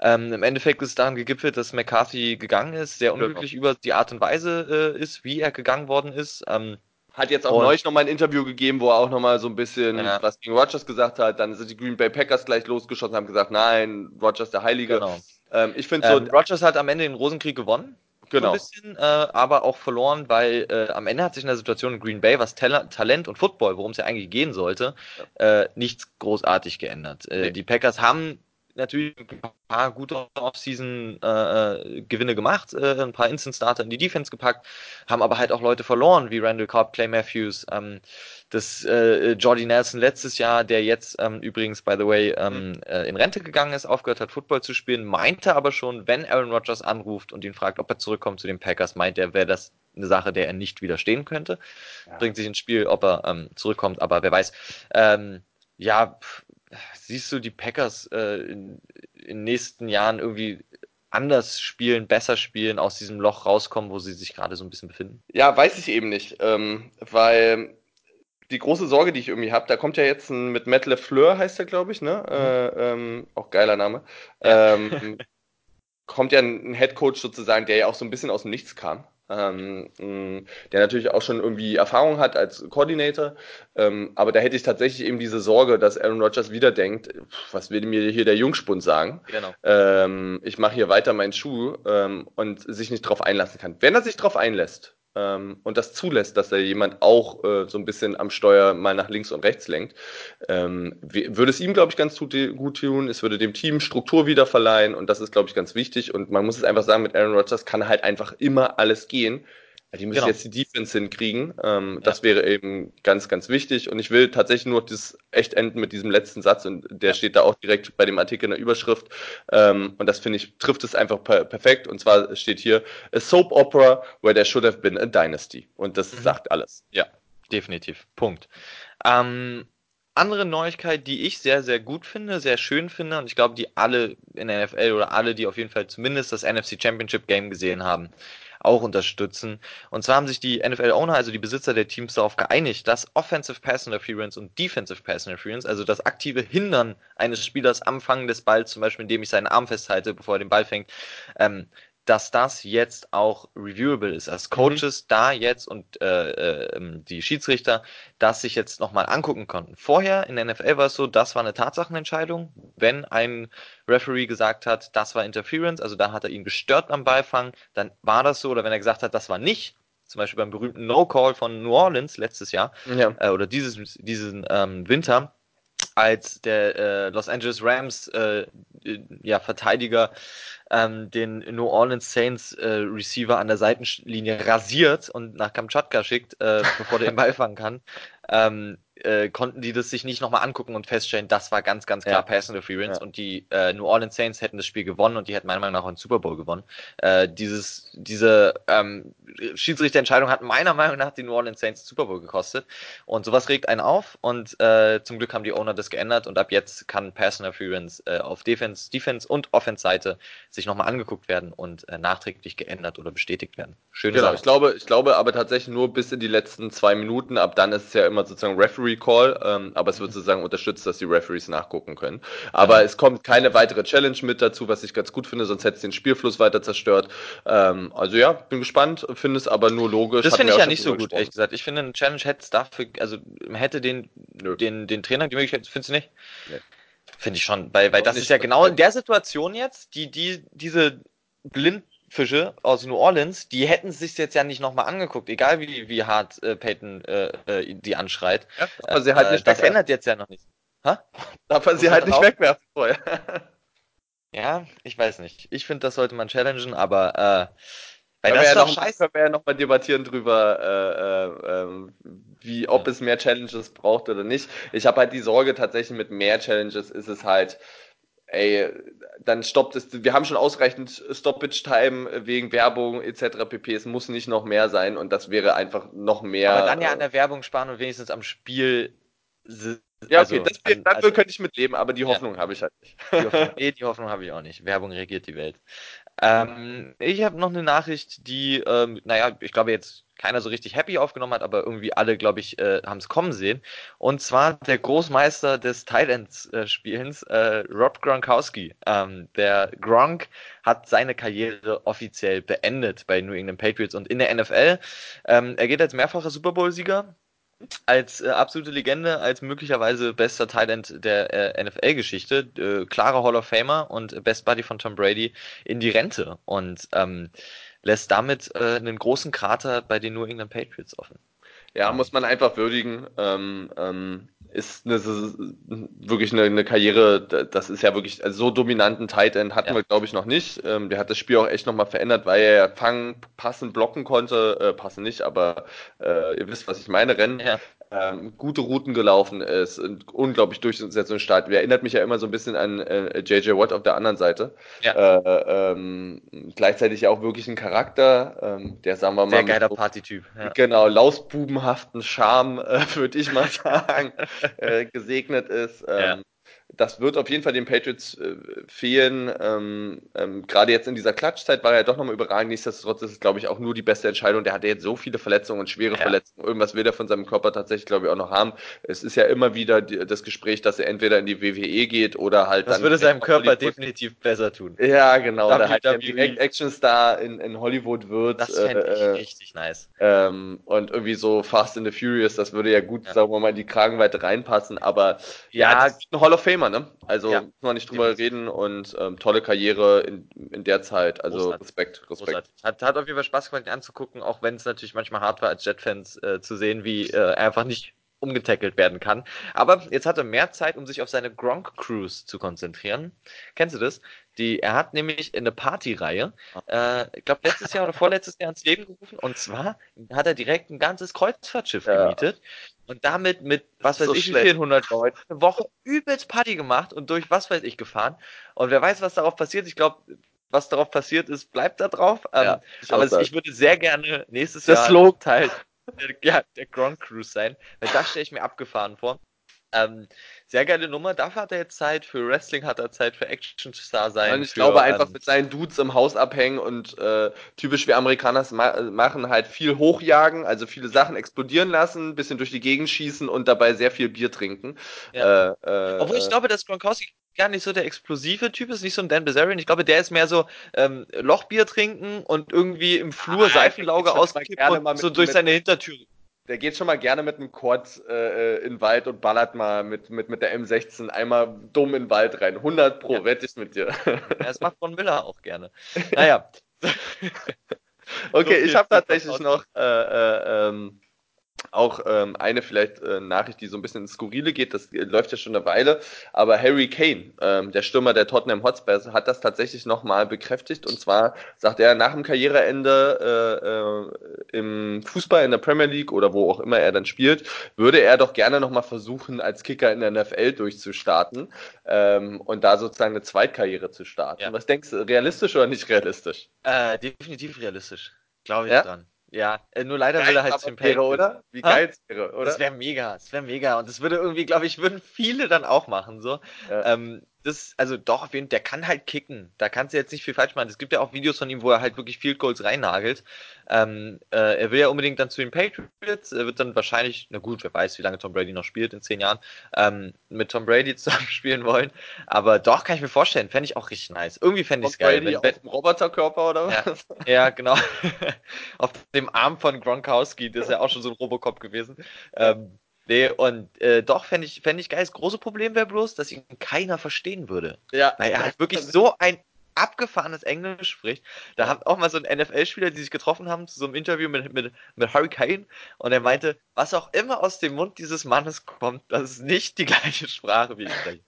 Ähm, Im Endeffekt ist es daran gegipfelt, dass McCarthy gegangen ist, sehr unglücklich genau. über die Art und Weise äh, ist, wie er gegangen worden ist. Ähm, hat jetzt auch und, neulich nochmal ein Interview gegeben, wo er auch nochmal so ein bisschen ja. was gegen Rodgers gesagt hat. Dann sind die Green Bay Packers gleich losgeschossen, haben gesagt, nein, Rodgers der Heilige. Genau. Ähm, ich finde so. Ähm, Rodgers hat am Ende den Rosenkrieg gewonnen genau. ein bisschen, äh, aber auch verloren, weil äh, am Ende hat sich in der Situation in Green Bay, was Tal Talent und Football, worum es ja eigentlich gehen sollte, ja. äh, nichts großartig geändert. Äh, nee. Die Packers haben natürlich ein paar gute Off-Season-Gewinne äh, gemacht, äh, ein paar Instant-Starter in die Defense gepackt, haben aber halt auch Leute verloren, wie Randall Cobb, Clay Matthews, ähm, das äh, Jordy Nelson letztes Jahr, der jetzt ähm, übrigens, by the way, ähm, mhm. äh, in Rente gegangen ist, aufgehört hat, Football zu spielen, meinte aber schon, wenn Aaron Rodgers anruft und ihn fragt, ob er zurückkommt zu den Packers, meint er, wäre das eine Sache, der er nicht widerstehen könnte. Ja. Bringt sich ins Spiel, ob er ähm, zurückkommt, aber wer weiß. Ähm, ja, siehst du die Packers äh, in, in den nächsten Jahren irgendwie anders spielen, besser spielen, aus diesem Loch rauskommen, wo sie sich gerade so ein bisschen befinden? Ja, weiß ich eben nicht, ähm, weil die große Sorge, die ich irgendwie habe, da kommt ja jetzt ein mit Matt LeFleur, heißt er, glaube ich, ne? Mhm. Äh, ähm, auch geiler Name. Ähm, [LAUGHS] kommt ja ein, ein Head Coach sozusagen, der ja auch so ein bisschen aus dem Nichts kam. Ähm, der natürlich auch schon irgendwie Erfahrung hat als Coordinator, ähm, aber da hätte ich tatsächlich eben diese Sorge, dass Aaron Rodgers wieder denkt, was will mir hier der Jungspund sagen? Genau. Ähm, ich mache hier weiter meinen Schuh ähm, und sich nicht drauf einlassen kann. Wenn er sich drauf einlässt, ähm, und das zulässt, dass da jemand auch äh, so ein bisschen am Steuer mal nach links und rechts lenkt, ähm, würde es ihm, glaube ich, ganz gut tun. Es würde dem Team Struktur wieder verleihen und das ist, glaube ich, ganz wichtig. Und man muss es einfach sagen, mit Aaron Rodgers kann halt einfach immer alles gehen. Die müssen genau. jetzt die Defense hinkriegen. Ähm, ja. Das wäre eben ganz, ganz wichtig. Und ich will tatsächlich nur das echt enden mit diesem letzten Satz. Und der ja. steht da auch direkt bei dem Artikel in der Überschrift. Ähm, und das finde ich, trifft es einfach per perfekt. Und zwar steht hier, a soap opera where there should have been a dynasty. Und das mhm. sagt alles. Ja, definitiv. Punkt. Ähm, andere Neuigkeit, die ich sehr, sehr gut finde, sehr schön finde, und ich glaube, die alle in der NFL oder alle, die auf jeden Fall zumindest das NFC Championship Game gesehen haben, auch unterstützen. Und zwar haben sich die NFL-Owner, also die Besitzer der Teams, darauf geeinigt, dass Offensive Pass Interference und Defensive Pass Interference, also das aktive Hindern eines Spielers am Fangen des Balls, zum Beispiel indem ich seinen Arm festhalte, bevor er den Ball fängt, ähm, dass das jetzt auch reviewable ist. Als Coaches mhm. da jetzt und äh, äh, die Schiedsrichter das sich jetzt nochmal angucken konnten. Vorher in der NFL war es so, das war eine Tatsachenentscheidung. Wenn ein Referee gesagt hat, das war Interference, also da hat er ihn gestört am Ballfang, dann war das so. Oder wenn er gesagt hat, das war nicht, zum Beispiel beim berühmten No-Call von New Orleans letztes Jahr ja. äh, oder dieses, diesen ähm, Winter, als der äh, Los Angeles Rams äh, ja, Verteidiger ähm, den New Orleans Saints äh, Receiver an der Seitenlinie rasiert und nach Kamtschatka schickt, äh, bevor der den Ball fangen kann, ähm, äh, konnten die das sich nicht nochmal angucken und feststellen, das war ganz, ganz klar ja. Pass Interference ja. und die äh, New Orleans Saints hätten das Spiel gewonnen und die hätten meiner Meinung nach auch einen Super Bowl gewonnen. Äh, dieses, diese ähm, Schiedsrichterentscheidung hat meiner Meinung nach die New Orleans Saints Super Bowl gekostet und sowas regt einen auf und äh, zum Glück haben die Owner das geändert und ab jetzt kann Pass Interference äh, auf Defense, Defense und Offense Seite sich nochmal angeguckt werden und äh, nachträglich geändert oder bestätigt werden. Schöne genau, Sache. ich glaube, ich glaube aber tatsächlich nur bis in die letzten zwei Minuten, ab dann ist es ja immer sozusagen Referee Recall, ähm, aber es wird sozusagen unterstützt, dass die Referees nachgucken können. Aber es kommt keine weitere Challenge mit dazu, was ich ganz gut finde, sonst hätte es den Spielfluss weiter zerstört. Ähm, also ja, bin gespannt, finde es aber nur logisch. Das finde ich ja nicht so gut, ehrlich gesagt. Ich finde, ein Challenge hätte es dafür, also hätte den, den, den Trainer die Möglichkeit, findest du nicht? Nee. Finde ich schon, weil, weil das ist ja genau in der Situation jetzt, die, die, diese blind Fische aus New Orleans, die hätten sich jetzt ja nicht nochmal angeguckt, egal wie, wie hart äh, Peyton äh, äh, die anschreit. Ja, aber sie halt äh, nicht das ändert jetzt ja noch nichts. Ha? Darf man sie halt nicht wegwerfen vorher. ja, ich weiß nicht. Ich finde, das sollte man challengen, aber äh, weil das ja noch, scheiße. Können wir ja nochmal debattieren drüber, äh, äh, ähm, wie, ob ja. es mehr Challenges braucht oder nicht. Ich habe halt die Sorge tatsächlich mit mehr Challenges ist es halt, ey, dann stoppt es. Wir haben schon ausreichend Stoppage-Time wegen Werbung etc. pp. Es muss nicht noch mehr sein und das wäre einfach noch mehr. Aber dann ja an der Werbung sparen und wenigstens am Spiel. Ja, okay, also, das, an, also, könnte ich mitleben, aber die Hoffnung ja. habe ich halt nicht. Die Hoffnung, [LAUGHS] nee, die Hoffnung habe ich auch nicht. Werbung regiert die Welt. Ähm, ich habe noch eine Nachricht, die, ähm, naja, ich glaube jetzt keiner so richtig happy aufgenommen hat, aber irgendwie alle, glaube ich, äh, haben es kommen sehen. Und zwar der Großmeister des Thailands-Spielens, äh, Rob Gronkowski. Ähm, der Gronk hat seine Karriere offiziell beendet bei New England Patriots und in der NFL. Ähm, er geht als mehrfacher Super Bowl-Sieger als äh, absolute Legende, als möglicherweise bester Talent der äh, NFL-Geschichte, äh, klarer Hall of Famer und Best Buddy von Tom Brady in die Rente und ähm, lässt damit äh, einen großen Krater bei den New England Patriots offen. Ja, muss man einfach würdigen. Ähm, ähm, ist eine, wirklich eine, eine, Karriere, das ist ja wirklich, also so dominanten Tight End hatten ja. wir, glaube ich, noch nicht. Ähm, der hat das Spiel auch echt nochmal verändert, weil er fangen, passen, blocken konnte, äh, passen nicht, aber äh, ihr wisst, was ich meine, Rennen. Ja ähm, gute Routen gelaufen ist, und unglaublich durchsetzungsstark. Erinnert mich ja immer so ein bisschen an äh, JJ Watt auf der anderen Seite. Ja. Äh, ähm, gleichzeitig ja auch wirklich ein Charakter, ähm, der sagen wir mal. Sehr geiler so, Partytyp. Ja. Genau, lausbubenhaften Charme, äh, [LAUGHS] würde ich mal [LAUGHS] sagen, äh, gesegnet ist. Ähm, ja das wird auf jeden Fall den Patriots äh, fehlen. Ähm, ähm, Gerade jetzt in dieser Klatschzeit war er doch nochmal überragend. Nichtsdestotrotz ist es, glaube ich, auch nur die beste Entscheidung. Der hatte jetzt so viele Verletzungen und schwere ja. Verletzungen. Irgendwas will er von seinem Körper tatsächlich, glaube ich, auch noch haben. Es ist ja immer wieder die, das Gespräch, dass er entweder in die WWE geht oder halt das dann. Das würde seinem Körper definitiv besser tun. Ja, genau. Oder halt direkt Actionstar in, in Hollywood wird. Das fände ich äh, richtig nice. Ähm, und irgendwie so Fast and the Furious, das würde ja gut, ja. sagen wir mal, in die Kragenweite reinpassen. Aber ja, ja das ist ein Hall of Famer, ne? Also ja, muss man nicht drüber reden und ähm, tolle Karriere in, in der Zeit. Also Großartig. Respekt, Respekt. Hat, hat auf jeden Fall Spaß gemacht, ihn anzugucken, auch wenn es natürlich manchmal hart war, als Jet-Fans äh, zu sehen, wie äh, er einfach nicht umgetackelt werden kann. Aber jetzt hat er mehr Zeit, um sich auf seine Gronk Cruise zu konzentrieren. Kennst du das? Die, er hat nämlich in eine Partyreihe, äh, ich glaube letztes Jahr oder vorletztes Jahr ins Leben gerufen. Und zwar hat er direkt ein ganzes Kreuzfahrtschiff ja. gemietet und damit mit was weiß so ich wie vielen hundert Leuten eine Woche übelst Party gemacht und durch was weiß ich gefahren. Und wer weiß, was darauf passiert. Ich glaube, was darauf passiert ist, bleibt da drauf. Ähm, ja, ich aber es, ich würde sehr gerne nächstes das Jahr Teil der, ja, der Ground Cruise sein, weil das stelle ich mir abgefahren vor. Ähm, sehr geile Nummer. Dafür hat er jetzt Zeit. Für Wrestling hat er Zeit. Für Actionstar sein. Und ich für, glaube einfach ähm, mit seinen Dudes im Haus abhängen und äh, typisch wie Amerikaner es ma machen, halt viel hochjagen, also viele Sachen explodieren lassen, bisschen durch die Gegend schießen und dabei sehr viel Bier trinken. Ja. Äh, äh, Obwohl ich glaube, dass Gronkowski gar nicht so der explosive Typ ist, nicht so ein Dan Bazarian. Ich glaube, der ist mehr so ähm, Lochbier trinken und irgendwie im Flur Ah, Seifenlauge auskippen und so mit- durch mit- seine Hintertür. Der geht schon mal gerne mit einem Quad äh, in den Wald und ballert mal mit, mit, mit der M16 einmal dumm in den Wald rein. 100 pro, Ja. wette ich mit dir. Ja, das macht Von Miller auch gerne. Naja, [LAUGHS] Okay, So ich habe tatsächlich noch äh, äh, ähm, auch ähm, eine vielleicht äh, Nachricht, die so ein bisschen ins Skurrile geht, das äh, läuft ja schon eine Weile, aber Harry Kane, ähm, der Stürmer der Tottenham Hotspurs, hat das tatsächlich nochmal bekräftigt und zwar sagt er, nach dem Karriereende äh, äh, im Fußball in der Premier League oder wo auch immer er dann spielt, würde er doch gerne nochmal versuchen, als Kicker in der NFL durchzustarten ähm, und da sozusagen eine Zweitkarriere zu starten. Ja. Was denkst du, realistisch oder nicht realistisch? äh, definitiv realistisch. Glaube ich Ja? dran. Ja, äh, nur leider will er halt wäre, Patriots. oder? Wie geil es wäre, oder? Das wäre mega, das wäre mega. Und das würde irgendwie, glaube ich, würden viele dann auch machen. So. Ja. Ähm, das, also doch, auf jeden der kann halt kicken. Da kannst du jetzt nicht viel falsch machen. Es gibt ja auch Videos von ihm, wo er halt wirklich Field Goals reinnagelt. Ähm, äh, er will ja unbedingt dann zu den Patriots. Er wird dann wahrscheinlich, na gut, wer weiß, wie lange Tom Brady noch spielt in zehn Jahren, ähm, mit Tom Brady [LAUGHS] zusammen spielen wollen. Aber doch, kann ich mir vorstellen, fände ich auch richtig nice. Irgendwie fände ich es geil. Brady Wenn, auf wenn, dem Roboterkörper oder Ja. was? [LAUGHS] ja, genau. [LAUGHS] Auf dem Arm von Gronkowski, das ist ja auch schon so ein Robocop gewesen. Ähm, nee, und äh, doch, fände ich, fänd ich geil. Das große Problem wäre bloß, dass ihn keiner verstehen würde. Ja. Weil er halt wirklich so ein abgefahrenes Englisch spricht. Da hat auch mal so ein NFL-Spieler, die sich getroffen haben, zu so einem Interview mit, mit, mit Hurricane und er meinte, was auch immer aus dem Mund dieses Mannes kommt, das ist nicht die gleiche Sprache wie ich spreche.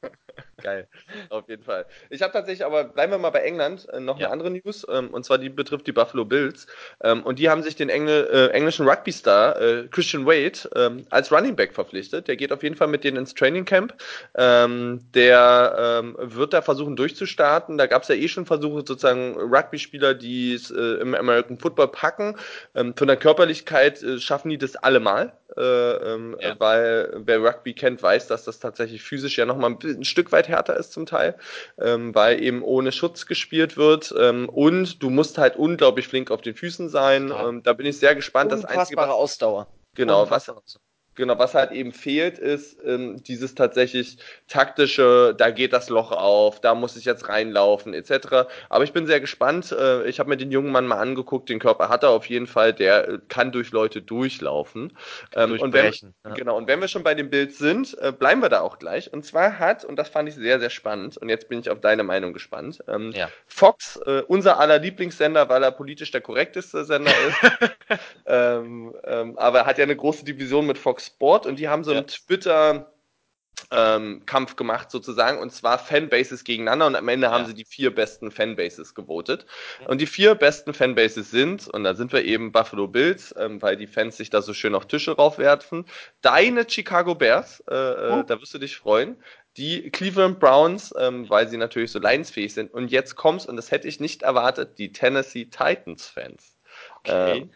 [LAUGHS] Geil. Auf jeden Fall. Ich habe tatsächlich, aber bleiben wir mal bei England, äh, noch Ja. eine andere News, ähm, und zwar die betrifft die Buffalo Bills. Ähm, und die haben sich den Engl äh, englischen Rugby-Star äh, Christian Wade ähm, als Running Back verpflichtet. Der geht auf jeden Fall mit denen ins Training Camp. Ähm, der ähm, wird da versuchen durchzustarten. Da gab es ja eh schon Versuche, sozusagen Rugby-Spieler, die es äh, im American Football packen. Ähm, von der Körperlichkeit äh, schaffen die das allemal. Äh, ähm, Ja. weil wer Rugby kennt, weiß, dass das tatsächlich physisch ja nochmal ein, ein Stück weit härter ist zum Teil, ähm, weil eben ohne Schutz gespielt wird ähm, und du musst halt unglaublich flink auf den Füßen sein. Ja. Ähm, da bin ich sehr gespannt. Das Einzige, Unfassbare was, Ausdauer. genau, was, Unfassbare Ausdauer. Genau, was halt eben fehlt, ist ähm, dieses tatsächlich taktische, da geht das Loch auf, da muss ich jetzt reinlaufen, etc. Aber ich bin sehr gespannt. Äh, ich habe mir den jungen Mann mal angeguckt, den Körper hat er auf jeden Fall, der äh, kann durch Leute durchlaufen. Ähm, und wenn, ja. Genau, und wenn wir schon bei dem Bild sind, äh, bleiben wir da auch gleich. Und zwar hat, und das fand ich sehr, sehr spannend, und jetzt bin ich auf deine Meinung gespannt, ähm, Ja. Fox, äh, unser aller Lieblingssender, weil er politisch der korrekteste Sender ist, [LAUGHS] ähm, ähm, aber er hat ja eine große Division mit Fox Sport und die haben so einen Ja. Twitter- ähm, Kampf gemacht sozusagen und zwar Fanbases gegeneinander und am Ende haben Ja. sie die vier besten Fanbases gewotet und die vier besten Fanbases sind und da sind wir eben Buffalo Bills, ähm, weil die Fans sich da so schön auf Tische raufwerfen, deine Chicago Bears, äh, äh, Oh. da wirst du dich freuen, die Cleveland Browns, ähm, weil sie natürlich so leidensfähig sind und jetzt kommt's und das hätte ich nicht erwartet, die Tennessee Titans Fans. Okay. Ähm,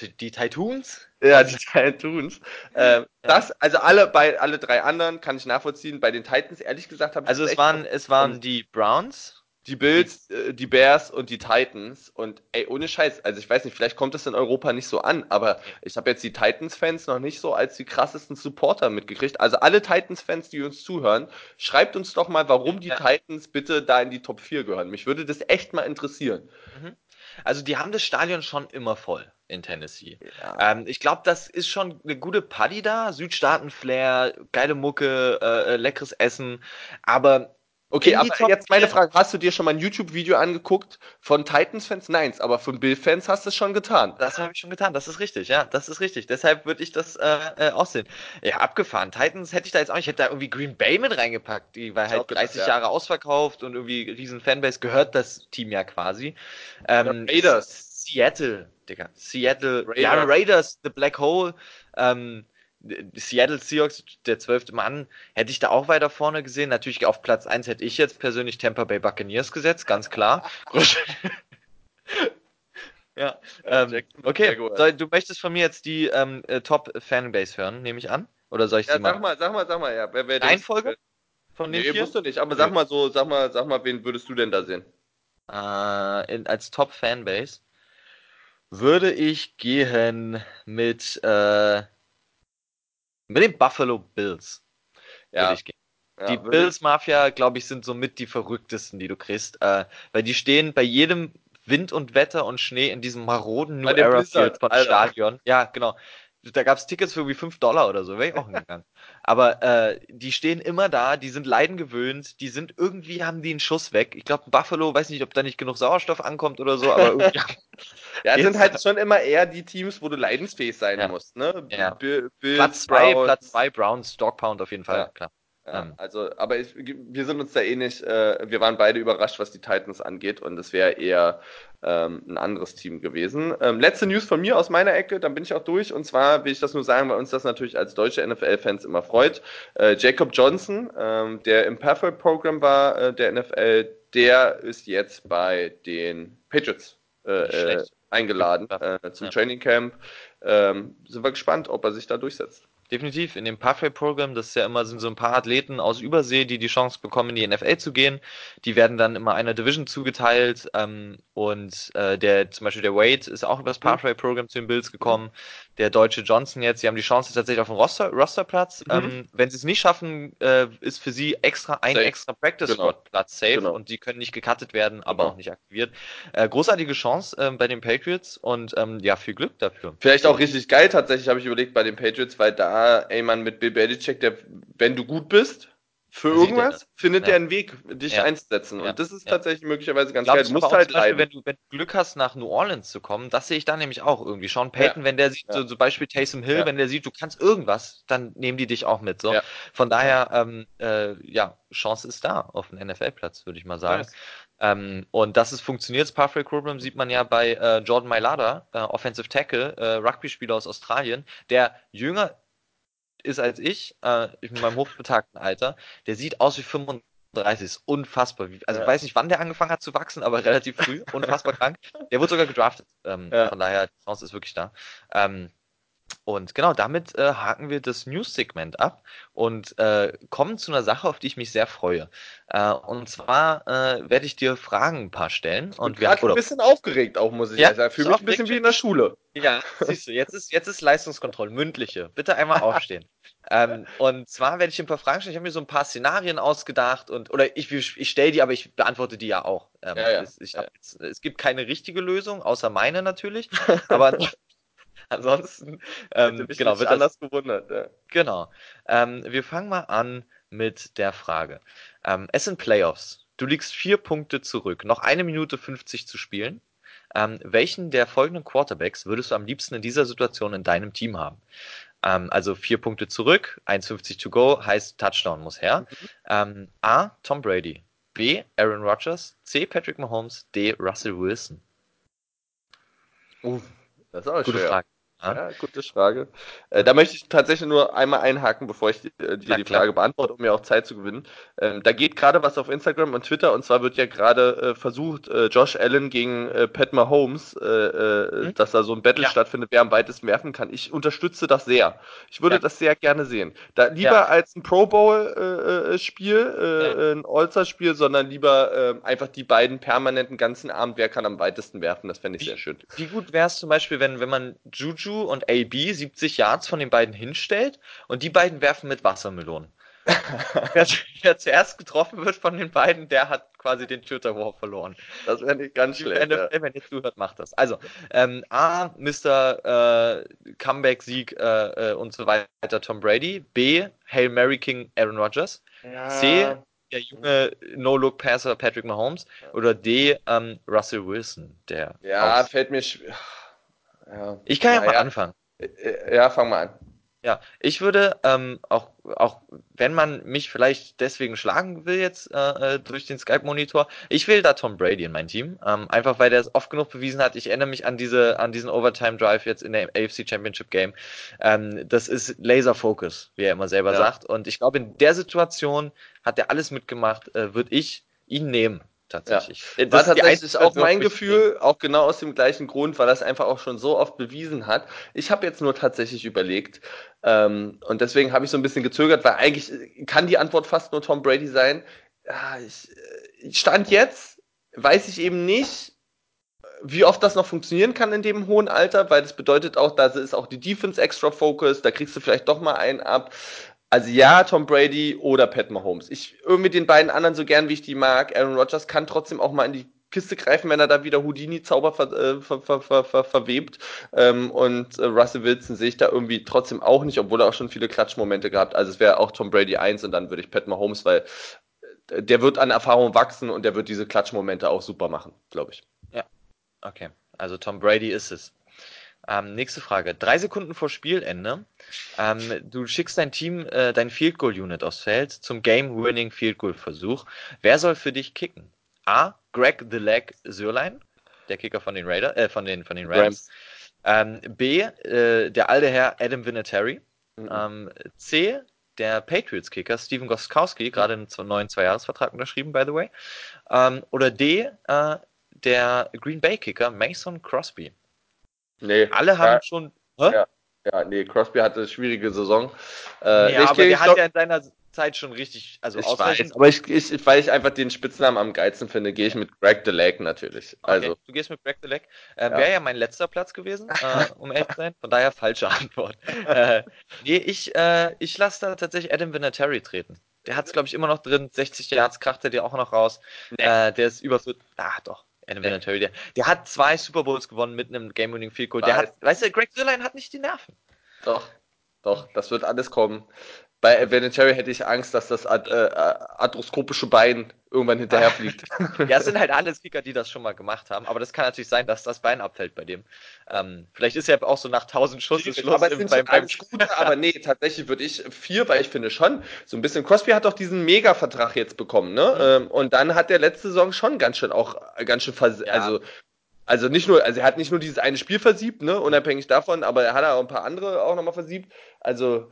Die, die Titans? ja, die Titans. Ähm, Das, also alle bei alle drei anderen kann ich nachvollziehen. Bei den Titans, ehrlich gesagt, habe ich Also es waren, es waren die Browns. die Bills, äh, die Bears und die Titans. Und ey, ohne Scheiß, also ich weiß nicht, vielleicht kommt das in Europa nicht so an, aber ich habe jetzt die Titans-Fans noch nicht so als die krassesten Supporter mitgekriegt. Also alle Titans-Fans, die uns zuhören, schreibt uns doch mal, warum die Ja. Titans bitte da in die Top 4 gehören. Mich würde das echt mal interessieren. Also die haben das Stadion schon immer voll in Tennessee. Ja. Ähm, ich glaube, das ist schon eine gute Party da. Südstaaten-Flair, geile Mucke, äh, äh, leckeres Essen. Aber Okay, aber Top jetzt meine 4 Frage, hast du dir schon mal ein YouTube-Video angeguckt von Titans-Fans? Nein, aber von Bill-Fans hast du es schon getan. Das habe ich schon getan, das ist richtig, ja, das ist richtig. Deshalb würde ich das äh, äh, aussehen. Ja, abgefahren. Titans hätte ich da jetzt auch nicht, ich hätte da irgendwie Green Bay mit reingepackt, die war halt auch gedacht, 30 ja. Jahre ausverkauft und irgendwie riesen Fanbase, gehört das Team ja quasi. Ähm, Ja, Raiders. Seattle, Digga. Seattle, Raiders. ja, Raiders, The Black Hole, ähm, Seattle Seahawks, der zwölfte Mann, hätte ich da auch weiter vorne gesehen. Natürlich auf Platz 1 hätte ich jetzt persönlich Tampa Bay Buccaneers gesetzt, ganz klar. [LAUGHS] ja, ähm, okay. Jaguars. So, du möchtest von mir jetzt die ähm, äh, Top Fanbase hören, nehme ich an. Oder soll ich ja, sie sag mal? Sag mal, sag mal, ja. Wer, wer Reihenfolge? Von den nee, musst du nicht. Aber sag mal so, sag mal, sag mal, wen würdest du denn da sehen? Äh, in, als Top-Fanbase würde ich gehen mit, äh, mit den Buffalo Bills. Ja. Würde ich gehen. Ja, die Bills Mafia, glaube ich, sind somit die verrücktesten, die du kriegst, äh, weil die stehen bei jedem Wind und Wetter und Schnee in diesem maroden New Era Field von. Stadion. Ja, genau. Da gab es Tickets für irgendwie 5 Dollar oder so, wäre ich auch hingegangen. Aber äh, die stehen immer da, die sind leiden gewöhnt, die sind irgendwie, haben die einen Schuss weg. Ich glaube, Buffalo, weiß nicht, ob da nicht genug Sauerstoff ankommt oder so, aber irgendwie. [LAUGHS] ja, sind halt schon immer eher die Teams, wo du leidensfähig sein ja. musst, ne? Ja. Platz 2, Platz 2 Browns, Dog Pound auf jeden Fall, ja. klar. Ja, ähm. also, aber ich, wir sind uns da ähnlich. Äh, wir waren beide überrascht, was die Titans angeht, und es wäre eher ähm, ein anderes Team gewesen. Ähm, letzte News von mir aus meiner Ecke, dann bin ich auch durch. Und zwar will ich das nur sagen, weil uns das natürlich als deutsche NFL-Fans immer freut. Äh, Jacob Johnson, ähm, der im Pathway Program war, äh, der NFL, der ist jetzt bei den Patriots äh, äh eingeladen äh, zum ja. Training Camp. Ähm, sind wir gespannt, ob er sich da durchsetzt. Definitiv. In dem Pathway-Programm, das ist ja immer sind so ein paar Athleten aus Übersee, die die Chance bekommen, in die NFL zu gehen. Die werden dann immer einer Division zugeteilt. Ähm, und äh, der, zum Beispiel der Wade ist auch über das mhm. Pathway-Programm zu den Bills gekommen. Der deutsche Johnson jetzt, sie haben die Chance tatsächlich auf einen Roster, Rosterplatz. Mhm. Ähm, wenn sie es nicht schaffen, äh, ist für sie extra ein safe. extra Practice-Spot-Platz genau. safe genau. und die können nicht gecuttet werden, aber genau. auch nicht aktiviert. Äh, großartige Chance äh, bei den Patriots und ähm, ja, viel Glück dafür. Vielleicht auch richtig geil tatsächlich, habe ich überlegt, bei den Patriots, weil da, ey man, mit Bill Belichick, der, wenn du gut bist, für irgendwas findet ja. er einen Weg, dich ja. einzusetzen. Und das ist tatsächlich möglicherweise ganz geil. Du musst halt Beispiel, wenn, du, wenn du Glück hast, nach New Orleans zu kommen, das sehe ich da nämlich auch irgendwie. Sean Payton, wenn der sieht, so zum Beispiel Taysom Hill, wenn der sieht, du kannst irgendwas, dann nehmen die dich auch mit. So. Von daher, ähm, äh, ja, Chance ist da auf den NFL-Platz, würde ich mal sagen. Nice. Ähm, und dass es funktioniert, das Pathway Program, sieht man ja bei äh, Jordan Mailata, äh, Offensive Tackle, äh, Rugby-Spieler aus Australien, der jünger ist als ich, äh, in meinem hochbetagten Alter, der sieht aus wie 35, ist unfassbar. Also ja. ich weiß nicht, wann der angefangen hat zu wachsen, aber [LAUGHS] relativ früh, unfassbar krank. Der wurde sogar gedraftet. Ähm, ja. Von daher, die Chance ist wirklich da. Ähm, und genau, damit äh, haken wir das News-Segment ab und äh, kommen zu einer Sache, auf die ich mich sehr freue. Äh, und zwar äh, werde ich dir Fragen ein paar stellen. Und wir gerade ein bisschen aufgeregt auch, muss ich ja, sagen. Fühle mich ein bisschen wie in der Schule. Ja, siehst du, jetzt ist, jetzt ist Leistungskontrolle, mündliche. Bitte einmal [LAUGHS] aufstehen. ähm, und zwar werde ich ein paar Fragen stellen. Ich habe mir so ein paar Szenarien ausgedacht und oder ich, ich stelle die, aber ich beantworte die ja auch. Ähm, ja, ja. Es, jetzt, es gibt keine richtige Lösung, außer meine natürlich. [LAUGHS] Aber Ansonsten, ähm, genau, wird anders das, gewundert. Ja. Genau. Ähm, wir fangen mal an mit der Frage. Ähm, es sind Playoffs. Du liegst vier Punkte zurück. Noch eine Minute 50 zu spielen. Ähm, welchen der folgenden Quarterbacks würdest du am liebsten in dieser Situation in deinem Team haben? Ähm, also vier Punkte zurück, 1,50 to go, heißt Touchdown muss her. Mhm. Ähm, A. Tom Brady. B. Aaron Rodgers. C. Patrick Mahomes. D. Russell Wilson. Uh, das ist auch Gute schwer. Frage. Ja, gute Frage. Äh, da möchte ich tatsächlich nur einmal einhaken, bevor ich dir die, die Frage beantworte, um mir auch Zeit zu gewinnen. Ähm, da geht gerade was auf Instagram und Twitter und zwar wird ja gerade äh, versucht, äh, Josh Allen gegen äh, Pat Mahomes, äh, äh, mhm. dass da so ein Battle ja. stattfindet, wer am weitesten werfen kann. Ich unterstütze das sehr. Ich würde ja. das sehr gerne sehen. Da, lieber ja. als ein Pro Bowl-Spiel, ein All-Star-Spiel, sondern lieber ähm, einfach die beiden permanenten ganzen Abend, wer kann am weitesten werfen. Das fände ich wie, sehr schön. Wie gut wäre es zum Beispiel, wenn, wenn man Juju Juju und AB 70 Yards von den beiden hinstellt und die beiden werfen mit Wassermelonen. [LAUGHS] wer, wer, zuerst getroffen wird von den beiden, der hat quasi den Twitter War verloren. Das wäre nicht ganz schlecht. Ja. Wenn ihr zuhört, macht das. Also, ähm, A, Mr. Äh, Comeback-Sieg äh, äh, und so weiter, Tom Brady. B, Hail Mary King, Aaron Rodgers. Ja. C, der junge No-Look-Passer Patrick Mahomes. Oder D, ähm, Russell Wilson, der. Ja, fällt mir. Ja. Ich kann ja, ja mal ja. anfangen. Äh, äh, ja, fang mal an. Ja, ich würde ähm, auch, auch wenn man mich vielleicht deswegen schlagen will jetzt äh, äh, durch den Skype-Monitor, ich will da Tom Brady in mein Team. Ähm, einfach weil der es oft genug bewiesen hat. Ich erinnere mich an diese, an diesen Overtime-Drive jetzt in der AFC Championship Game. Ähm, das ist Laser Focus, wie er immer selber ja. sagt. Und ich glaube, in der Situation hat er alles mitgemacht, äh, würde ich ihn nehmen tatsächlich. Ja. Das war tatsächlich auch mein Gefühl, auch genau aus dem gleichen Grund, weil das einfach auch schon so oft bewiesen hat. Ich habe jetzt nur tatsächlich überlegt, ähm, und deswegen habe ich so ein bisschen gezögert, weil eigentlich kann die Antwort fast nur Tom Brady sein. Ja, ich, äh, stand jetzt, weiß ich eben nicht, wie oft das noch funktionieren kann in dem hohen Alter, weil das bedeutet auch, da ist auch die Defense extra Focus, da kriegst du vielleicht doch mal einen ab. Also ja, Tom Brady oder Pat Mahomes. Ich irgendwie den beiden anderen so gern, wie ich die mag. Aaron Rodgers kann trotzdem auch mal in die Kiste greifen, wenn er da wieder Houdini-Zauber ver, äh, ver, ver, ver, verwebt. Ähm, und äh, Russell Wilson sehe ich da irgendwie trotzdem auch nicht, obwohl er auch schon viele Klatschmomente gehabt. Also es wäre auch Tom Brady 1 und dann würde ich Pat Mahomes, weil äh, der wird an Erfahrung wachsen und der wird diese Klatschmomente auch super machen, glaube ich. Ja, okay. Also Tom Brady ist es. Ähm, nächste Frage. Drei Sekunden vor Spielende. Ähm, du schickst dein Team, äh, dein Field Goal Unit aufs Feld zum Game-Winning Field Goal Versuch. Wer soll für dich kicken? A. Greg the Leg Sörlein, der Kicker von den Raiders, äh, von den, von den Rams. Ähm, B. Äh, der alte Herr Adam Vinatieri. Mhm. Ähm, C. Der Patriots-Kicker Steven Goskowski, gerade einen neuen Zweijahresvertrag unterschrieben, by the way. Ähm, oder D. Äh, der Green Bay-Kicker Mason Crosby. Nee. Alle haben ja, schon. Hä? Ja, ja, nee, Crosby hatte eine schwierige Saison. Äh, nee, aber der hat ja in seiner Zeit schon richtig, also ich weiß, aber ich, ich, weil ich einfach den Spitznamen am geilsten finde, gehe ich mit Greg the Leg natürlich. Okay, also du gehst mit Greg the Leg. Äh, ja. Wäre ja mein letzter Platz gewesen, äh, um ehrlich zu sein. Von daher falsche Antwort. äh, nee, ich, äh, ich lasse da tatsächlich Adam Vinatieri treten. Der hat es, glaube ich, immer noch drin. 60 Yards kracht er dir auch noch raus. Nee. Äh, der ist über. Ah, doch. Adam Vinatieri, der, der hat zwei Super Bowls gewonnen mit einem Game-Winning Field Goal. Der hat, weißt du, Greg Zerline hat nicht die Nerven. Doch, doch, das wird alles kommen. Bei Vinatieri hätte ich Angst, dass das ad, äh, arthroskopische Bein irgendwann hinterherfliegt. [LAUGHS] ja, es sind halt alle Speaker, die das schon mal gemacht haben, aber das kann natürlich sein, dass das Bein abfällt bei dem. Ähm, vielleicht ist ja auch so nach 1000 Schuss Schluss. Aber sind beim, beim gute, aber nee, tatsächlich würde ich vier, weil ich finde schon, so ein bisschen, Crosby hat doch diesen Mega-Vertrag jetzt bekommen, ne? Mhm. und dann hat der letzte Saison schon ganz schön auch, ganz schön, vers ja. also also nicht nur, also er hat nicht nur dieses eine Spiel versiebt, ne, unabhängig davon, aber er hat auch ein paar andere auch nochmal versiebt. Also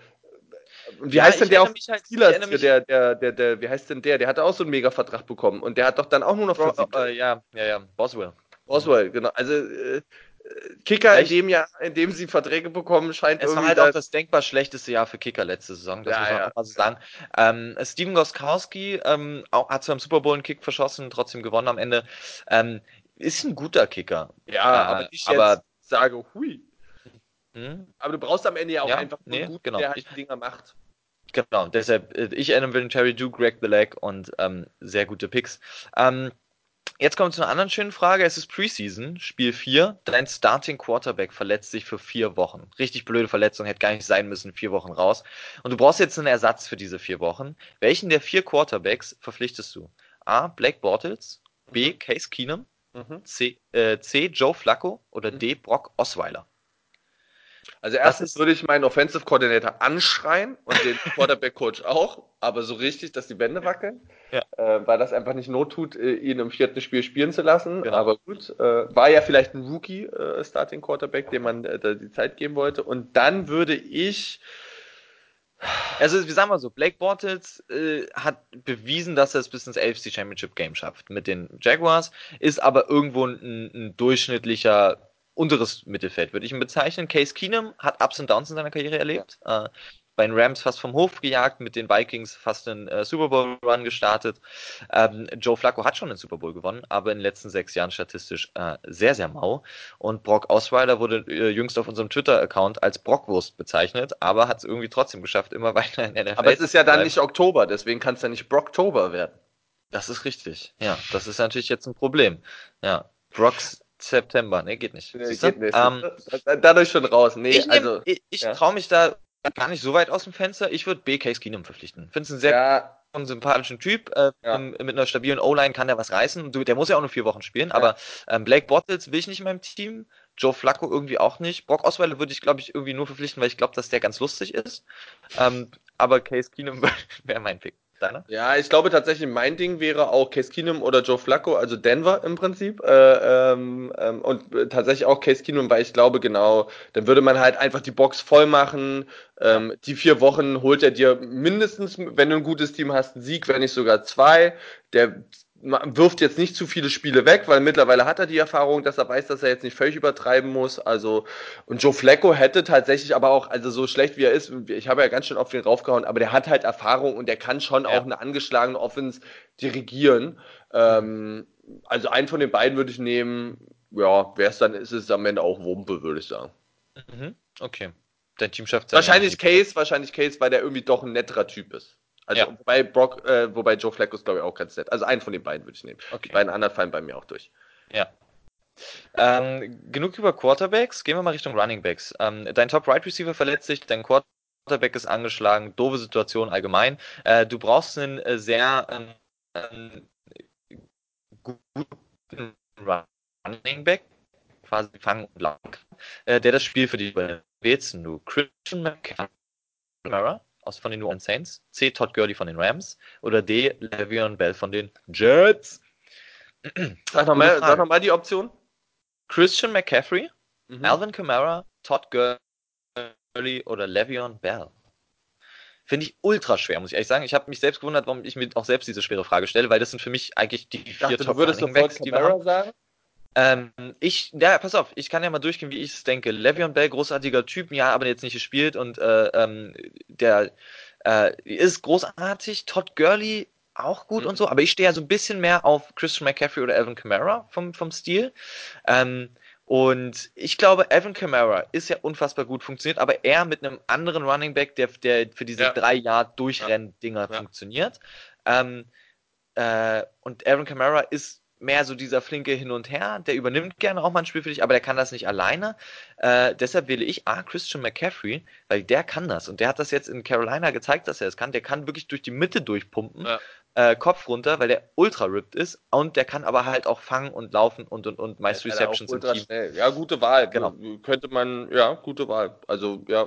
wie ja, heißt denn der auf halt, Steelers? Der, der, der, der, wie heißt denn der? Der hatte auch so einen Mega-Vertrag bekommen und der hat doch dann auch nur noch Bro, äh, ja, ja, ja, Boswell. Boswell, genau. Also äh, Kicker Echt? in dem Jahr, in dem sie Verträge bekommen, scheint es war halt auch das denkbar schlechteste Jahr für Kicker letzte Saison, das ja, muss man ja. auch mal so sagen. Ähm, Steven Goskowski ähm, auch, hat zwar im Super Bowl einen Kick verschossen, trotzdem gewonnen am Ende. Ähm, ist ein guter Kicker. Ja, äh, aber ich aber, jetzt sage, hui. Hm? Aber du brauchst am Ende ja auch ja, einfach einen nee, guten, genau. der halt die Dinger macht. Genau, deshalb äh, ich, Adam Vinatieri, du, Greg the Leg und ähm, sehr gute Picks. Ähm, jetzt kommt zu einer anderen schönen Frage. Es ist Preseason, Spiel 4. Dein Starting Quarterback verletzt sich für vier Wochen. Richtig blöde Verletzung, hätte gar nicht sein müssen, vier Wochen raus. Und du brauchst jetzt einen Ersatz für diese vier Wochen. Welchen der vier Quarterbacks verpflichtest du? A. Blake Bortles, B. Mhm. Case Keenum, mhm. C, äh, C. Joe Flacco oder mhm. D. Brock Osweiler? Also erstens würde ich meinen Offensive Coordinator anschreien und den [LAUGHS] Quarterback Coach auch, aber so richtig, dass die Wände wackeln, ja. äh, weil das einfach nicht not tut, äh, ihn im vierten Spiel spielen zu lassen. Genau. Aber gut, äh, war ja vielleicht ein Rookie äh, Starting Quarterback, dem man äh, die Zeit geben wollte. Und dann würde ich also, wie sagen wir so, Blake Bortles äh, hat bewiesen, dass er es bis ins AFC Championship Game schafft mit den Jaguars, ist aber irgendwo ein, ein durchschnittlicher unteres Mittelfeld, würde ich ihn bezeichnen. Case Keenum hat Ups und Downs in seiner Karriere erlebt. Äh, bei den Rams fast vom Hof gejagt, mit den Vikings fast einen äh, Super Bowl Run gestartet. Ähm, Joe Flacco hat schon einen Super Bowl gewonnen, aber in den letzten sechs Jahren statistisch äh, sehr, sehr mau. Und Brock Osweiler wurde äh, jüngst auf unserem Twitter-Account als Brockwurst bezeichnet, aber hat es irgendwie trotzdem geschafft, immer [LAUGHS] weiter in NFL. Aber es ist ja dann nicht Oktober, deswegen kann es ja nicht Brocktober werden. Das ist richtig. Ja, das ist natürlich jetzt ein Problem. Ja, Brocks September, ne, geht nicht. Nee, geht nicht. Ähm, Dadurch schon raus. Nee, ich nehm, also. Ich, ich ja. traue mich da gar nicht so weit aus dem Fenster. Ich würde B. Case Keenum verpflichten. Finde es einen sehr ja. sympathischen Typ. Äh, ja. mit einer stabilen O-Line kann der was reißen. Der muss ja auch nur vier Wochen spielen. Aber ähm, Blake Bottles will ich nicht in meinem Team. Joe Flacco irgendwie auch nicht. Brock Osweiler würde ich, glaube ich, irgendwie nur verpflichten, weil ich glaube, dass der ganz lustig ist. Ähm, aber Case Keenum wäre mein Pick. Deiner? Ja, ich glaube tatsächlich, mein Ding wäre auch Case Keenum oder Joe Flacco, also Denver im Prinzip. Äh, ähm, ähm, und tatsächlich auch Case Keenum, weil ich glaube, genau, dann würde man halt einfach die Box voll machen. Ähm, die vier Wochen holt er dir mindestens, wenn du ein gutes Team hast, einen Sieg, wenn nicht sogar zwei. Der wirft jetzt nicht zu viele Spiele weg, weil mittlerweile hat er die Erfahrung, dass er weiß, dass er jetzt nicht völlig übertreiben muss. Also, und Joe Flacco hätte tatsächlich aber auch, also so schlecht wie er ist, ich habe ja ganz schön auf ihn raufgehauen, aber der hat halt Erfahrung und der kann schon ja. auch eine angeschlagene Offense dirigieren. Ähm, also einen von den beiden würde ich nehmen. Ja, wer es dann ist, ist am Ende auch Wumpe, würde ich sagen. Mhm. Okay. Dein Team schafft Wahrscheinlich Case, wahrscheinlich Case, weil der irgendwie doch ein netterer Typ ist. Also ja. wobei Brock, äh, wobei Joe Flacco ist, glaube ich, auch ganz nett. Also einen von den beiden würde ich nehmen. Okay. Die beiden anderen fallen bei mir auch durch. Ja. Ähm, genug über Quarterbacks, gehen wir mal Richtung Running Backs. Ähm, dein Top Right Receiver verletzt sich, dein Quarterback ist angeschlagen, doofe Situation allgemein. Äh, du brauchst einen äh, sehr ähm, guten Running Back, quasi fangen und kann, äh, der das Spiel für dich wählst du Christian McCamara aus von den New Orleans Saints, C. Todd Gurley von den Rams oder D. Le'Veon Bell von den Jets. Sag nochmal sag noch mal die Option. Christian McCaffrey, mhm. Alvin Kamara, Todd Gurley oder Le'Veon Bell. Finde ich ultra schwer, muss ich ehrlich sagen. Ich habe mich selbst gewundert, warum ich mir auch selbst diese schwere Frage stelle, weil das sind für mich eigentlich die vier dachte, Top du würdest wir haben. Sagen? Ähm, ich, ja, pass auf, ich kann ja mal durchgehen, wie ich es denke. Le'Veon Bell, großartiger Typ, ja, aber jetzt nicht gespielt und äh, ähm, der äh, ist großartig. Todd Gurley auch gut mhm. und so, aber ich stehe ja so ein bisschen mehr auf Christian McCaffrey oder Evan Kamara vom, vom Stil. Ähm, und ich glaube, Evan Kamara ist ja unfassbar gut funktioniert, aber er mit einem anderen Running Back, der, der für diese ja. drei Jahre Durchrenn-Dinger ja. funktioniert. Ähm, äh, und Evan Kamara ist mehr so dieser flinke Hin und Her, der übernimmt gerne auch mal ein Spiel für dich, aber der kann das nicht alleine. Äh, deshalb wähle ich A, Christian McCaffrey, weil der kann das und der hat das jetzt in Carolina gezeigt, dass er es kann. Der kann wirklich durch die Mitte durchpumpen. Ja äh, Kopf runter, weil der ultra ripped ist und der kann aber halt auch fangen und laufen und und und meist Receptions im Team. Schnell. Ja, gute Wahl. Genau. Könnte man, ja, gute Wahl. Also ja,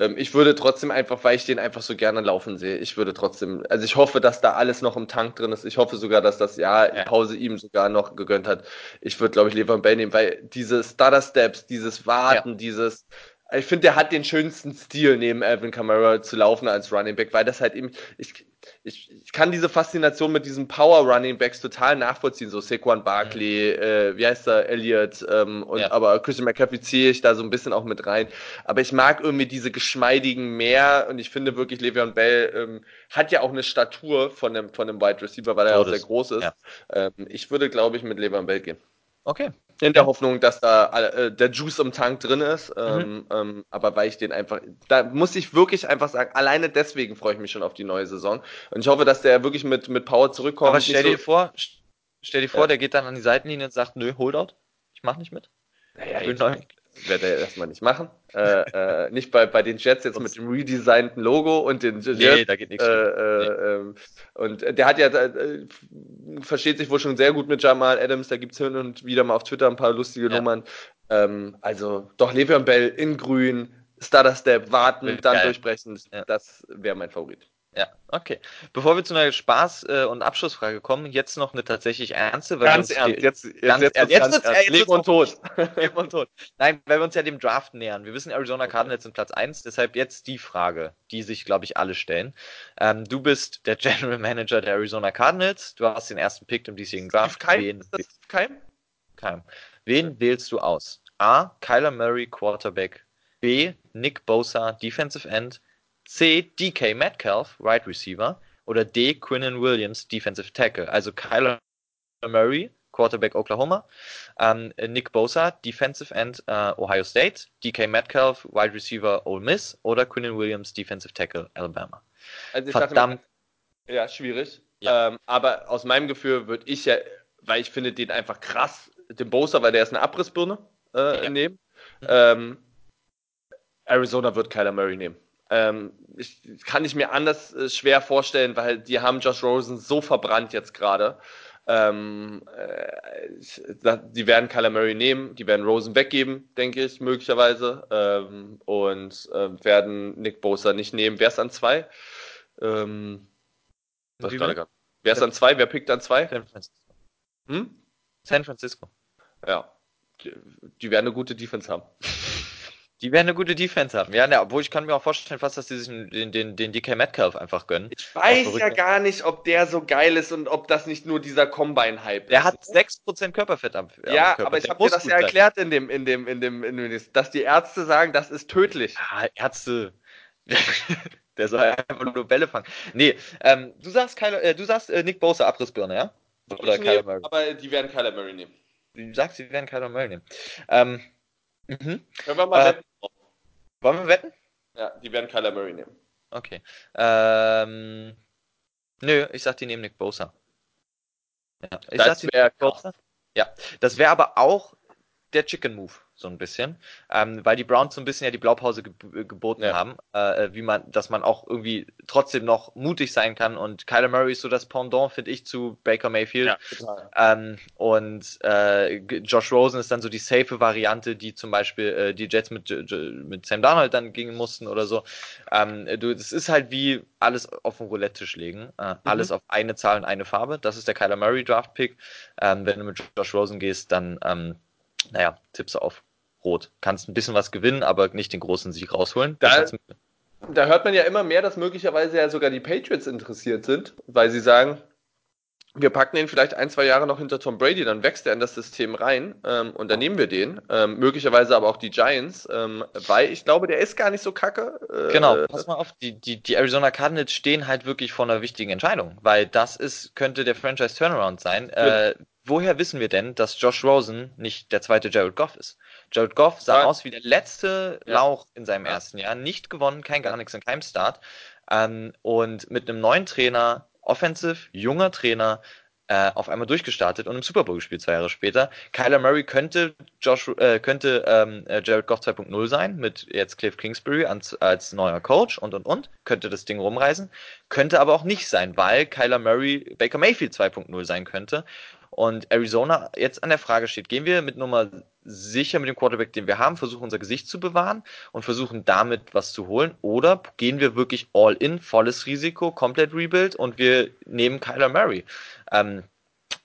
ähm, ich würde trotzdem einfach, weil ich den einfach so gerne laufen sehe, ich würde trotzdem, also ich hoffe, dass da alles noch im Tank drin ist. Ich hoffe sogar, dass das Jahr ja. Pause ihm sogar noch gegönnt hat. Ich würde, glaube ich, Levan Bell nehmen, weil diese Starter Steps, dieses Warten, ja. dieses ich finde, der hat den schönsten Stil, neben Alvin Kamara zu laufen als Running Back, weil das halt eben, ich, ich, ich kann diese Faszination mit diesen Power Running Backs total nachvollziehen, so Saquon Barkley, mhm. äh, wie heißt er, Elliott, ähm, und, ja. aber Christian McCaffrey ziehe ich da so ein bisschen auch mit rein. Aber ich mag irgendwie diese geschmeidigen mehr und ich finde wirklich, Le'Veon Bell ähm, hat ja auch eine Statur von einem, von einem Wide Receiver, weil er oh, auch sehr groß ist. Ja. Ähm, ich würde, glaube ich, mit Le'Veon Bell gehen. Okay, in der Hoffnung, dass da äh, der Juice im Tank drin ist. Ähm, mhm. ähm, aber weil ich den einfach, da muss ich wirklich einfach sagen, alleine deswegen freue ich mich schon auf die neue Saison. Und ich hoffe, dass der wirklich mit, mit Power zurückkommt. Aber stell dir so vor, stell dir vor, ja. der geht dann an die Seitenlinie und sagt, nö, Holdout, ich mach nicht mit. Naja, ich, werde er erstmal nicht machen. Äh, äh, nicht bei, bei den Jets jetzt mit dem redesignten Logo und den Jets. Nee, da geht nichts. Äh, nee. Ähm, und der hat ja, äh, versteht sich wohl schon sehr gut mit Jamal Adams, da gibt es hin und wieder mal auf Twitter ein paar lustige ja. Nummern. Ähm, also doch Le'Veon Bell in grün, Starter Step, warten, dann Geil. durchbrechen, ja. das wäre mein Favorit. Ja, okay. Bevor wir zu einer Spaß- äh, und Abschlussfrage kommen, jetzt noch eine tatsächlich ernste. Weil ganz ernst, jetzt, jetzt, ganz jetzt, ernst, jetzt, jetzt, ernst. Leben und Tod. [LAUGHS] Leben und Tod. Nein, weil wir uns ja dem Draft nähern. Wir wissen, Arizona Cardinals sind Platz 1, deshalb jetzt die Frage, die sich, glaube ich, alle stellen. Ähm, du bist der General Manager der Arizona Cardinals, du hast den ersten Pick im diesjährigen Draft. Keim? Wen, Keim? Keim. Wen wählst du aus? A. Kyler Murray, Quarterback. B. Nick Bosa, Defensive End. C. DK Metcalf, Right Receiver. Oder D. Quinnen Williams, Defensive Tackle. Also Kyler Murray, Quarterback Oklahoma. Ähm, Nick Bosa, Defensive End äh, Ohio State. DK Metcalf, Wide Receiver Ole Miss. Oder Quinnen Williams, Defensive Tackle Alabama. Also Verdammt. Mir, ja, schwierig. Ja. Ähm, aber aus meinem Gefühl würde ich ja, weil ich finde den einfach krass, den Bosa, weil der ist eine Abrissbirne äh, ja. nehmen. Ähm, Arizona wird Kyler Murray nehmen. Ähm, ich, kann ich mir anders äh, schwer vorstellen, weil die haben Josh Rosen so verbrannt jetzt gerade. Ähm, äh, die werden Kyler Murray nehmen, die werden Rosen weggeben, denke ich, möglicherweise. Ähm, und äh, werden Nick Bosa nicht nehmen. Wer ist an zwei? Ähm, Wer ist an zwei? Wer pickt an zwei? San Francisco. Hm? San Francisco. Ja. Die, die werden eine gute Defense haben. Die werden eine gute Defense haben. Ja, ne, obwohl ich kann mir auch vorstellen, fast, dass die sich den, den, den DK Metcalf einfach gönnen. Ich weiß ja gar nicht, ob der so geil ist und ob das nicht nur dieser Combine-Hype ist. Der hat 6% Körperfett am, am Ja, Körper. aber ich habe dir das ja erklärt in dem, in dem, in dem, in dem, dass die Ärzte sagen, das ist tödlich. Ja, Ärzte. [LAUGHS] der soll einfach nur Bälle fangen. Nee, ähm, du sagst, Kyler, äh, du sagst äh, Nick Bosa Abrissbirne, ja? Oder Kyler Murray. Aber die werden Kyler Murray nehmen. Du sagst, sie werden Kyler Murray nehmen. Ähm, mhm. Können wir mal äh? Wollen wir wetten? Ja, die werden Kyler Murray nehmen. Okay. Ähm, nö, ich sag, die nehmen Nick Bosa. Ja, ich das sag, die Nick Bosa. Ja, das wäre aber auch der Chicken Move so ein bisschen, ähm, weil die Browns so ein bisschen ja die Blaupause ge geboten ja. haben, äh, wie man, dass man auch irgendwie trotzdem noch mutig sein kann und Kyler Murray ist so das Pendant, finde ich, zu Baker Mayfield. Ja, total. Ähm, und äh, Josh Rosen ist dann so die safe Variante, die zum Beispiel äh, die Jets mit, mit Sam Darnold dann gingen mussten oder so. Ähm, du, das ist halt wie alles auf den Roulette-Tisch legen, äh, mhm. alles auf eine Zahl und eine Farbe. Das ist der Kyler Murray Draft Pick. Ähm, wenn du mit Josh Rosen gehst, dann ähm, naja, tippst du auf rot. Kannst ein bisschen was gewinnen, aber nicht den großen Sieg rausholen. Da, da hört man ja immer mehr, dass möglicherweise ja sogar die Patriots interessiert sind, weil sie sagen, wir packen ihn vielleicht ein, zwei Jahre noch hinter Tom Brady, dann wächst er in das System rein ähm, und dann nehmen wir den. Ähm, möglicherweise aber auch die Giants, ähm, weil ich glaube, der ist gar nicht so kacke. Äh, genau, pass mal auf, die, die, die Arizona Cardinals stehen halt wirklich vor einer wichtigen Entscheidung, weil das ist, könnte der Franchise Turnaround sein. Äh, woher wissen wir denn, dass Josh Rosen nicht der zweite Jared Goff ist? Jared Goff sah ja. aus wie der letzte. Lauch in seinem ersten Jahr, nicht gewonnen, kein gar nichts in keinem Start. Ähm, und mit einem neuen Trainer, offensive, junger Trainer, äh, auf einmal durchgestartet und im Super Bowl gespielt, zwei Jahre später. Kyler Murray könnte Josh, äh, könnte ähm, äh, Jared Goff 2.0 sein, mit jetzt Cliff Kingsbury als, als neuer Coach und und und, könnte das Ding rumreisen, könnte aber auch nicht sein, weil Kyler Murray Baker Mayfield 2.0 sein könnte und Arizona jetzt an der Frage steht, gehen wir mit Nummer sicher mit dem Quarterback, den wir haben, versuchen unser Gesicht zu bewahren und versuchen damit was zu holen oder gehen wir wirklich all in, volles Risiko, komplett Rebuild und wir nehmen Kyler Murray. Ähm,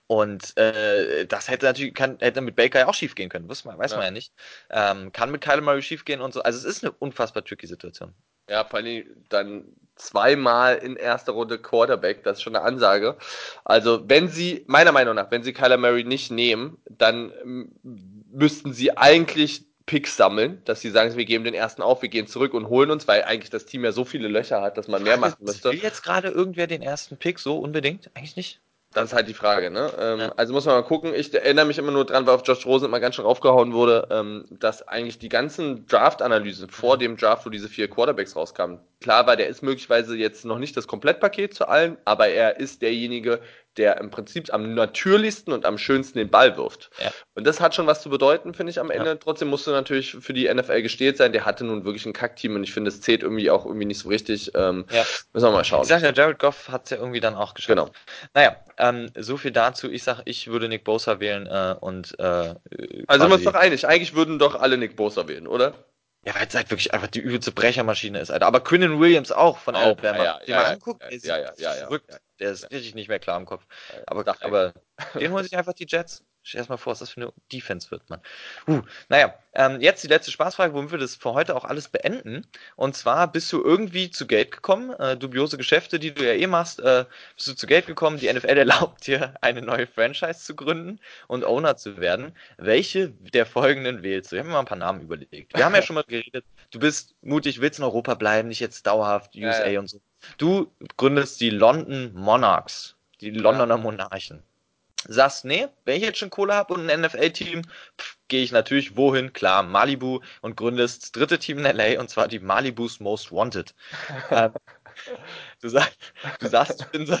und äh, das hätte natürlich kann, hätte mit Baker ja auch schief gehen können, weiß man, weiß ja. man ja nicht. Ähm, kann mit Kyler Murray schief gehen und so. Also es ist eine unfassbar tricky Situation. Ja, vor allem dann zweimal in erster Runde Quarterback, das ist schon eine Ansage. Also, wenn sie, meiner Meinung nach, wenn sie Kyler Murray nicht nehmen, dann müssten sie eigentlich Picks sammeln, dass sie sagen, wir geben den ersten auf, wir gehen zurück und holen uns, weil eigentlich das Team ja so viele Löcher hat, dass man mehr machen müsste. Will jetzt gerade irgendwer den ersten Pick so unbedingt? Eigentlich nicht. Das ist halt die Frage, ne? Ähm, ja. Also muss man mal gucken. Ich erinnere mich immer nur dran, weil auf Josh Rosen immer ganz schön raufgehauen wurde, ähm, dass eigentlich die ganzen Draft-Analysen vor mhm. dem Draft, wo diese vier Quarterbacks rauskamen, klar war, der ist möglicherweise jetzt noch nicht das Komplettpaket zu allen, aber er ist derjenige, der im Prinzip am natürlichsten und am schönsten den Ball wirft. Ja. Und das hat schon was zu bedeuten, finde ich am Ende. Ja. Trotzdem musste natürlich für die NFL gestählt sein. Der hatte nun wirklich ein Kackteam und ich finde, es zählt irgendwie auch irgendwie nicht so richtig. Ähm, ja. Müssen wir mal schauen. Ich sag ja, Jared Goff hat es ja irgendwie dann auch geschafft. Genau. Naja, ähm, so viel dazu. Ich sag, ich würde Nick Bosa wählen äh, und äh, Also sind wir uns doch einig. Eigentlich würden doch alle Nick Bosa wählen, oder? Ja, weil es halt wirklich einfach die übelste Brechermaschine ist, Alter. Aber Quinnen Williams auch von Alabama. Ja, ja, den ja, man anguckt, ja, ja, ja, ja, verrückt. Der ist richtig nicht mehr klar im Kopf. Aber, aber den holen sich einfach die Jets. Stell dir mal vor, was das für eine Defense wird, man. Uh, naja, ähm, jetzt die letzte Spaßfrage, womit wir das für heute auch alles beenden. Und zwar bist du irgendwie zu Geld gekommen, äh, dubiose Geschäfte, die du ja eh machst, äh, bist du zu Geld gekommen. Die NFL erlaubt [LAUGHS] dir, eine neue Franchise zu gründen und Owner zu werden. Welche der folgenden wählst du? Ich habe mir mal ein paar Namen überlegt. Wir haben ja [LAUGHS] schon mal geredet, du bist mutig, willst in Europa bleiben, nicht jetzt dauerhaft USA ja, ja. und so. Du gründest die London Monarchs, die Londoner ja. Monarchen sagst, nee, wenn ich jetzt schon Kohle habe und ein NFL-Team, gehe ich natürlich wohin? Klar, Malibu und gründest das dritte Team in LA und zwar die Malibu's Most Wanted. [LAUGHS] Ähm, du, sagst, du sagst, ich bin so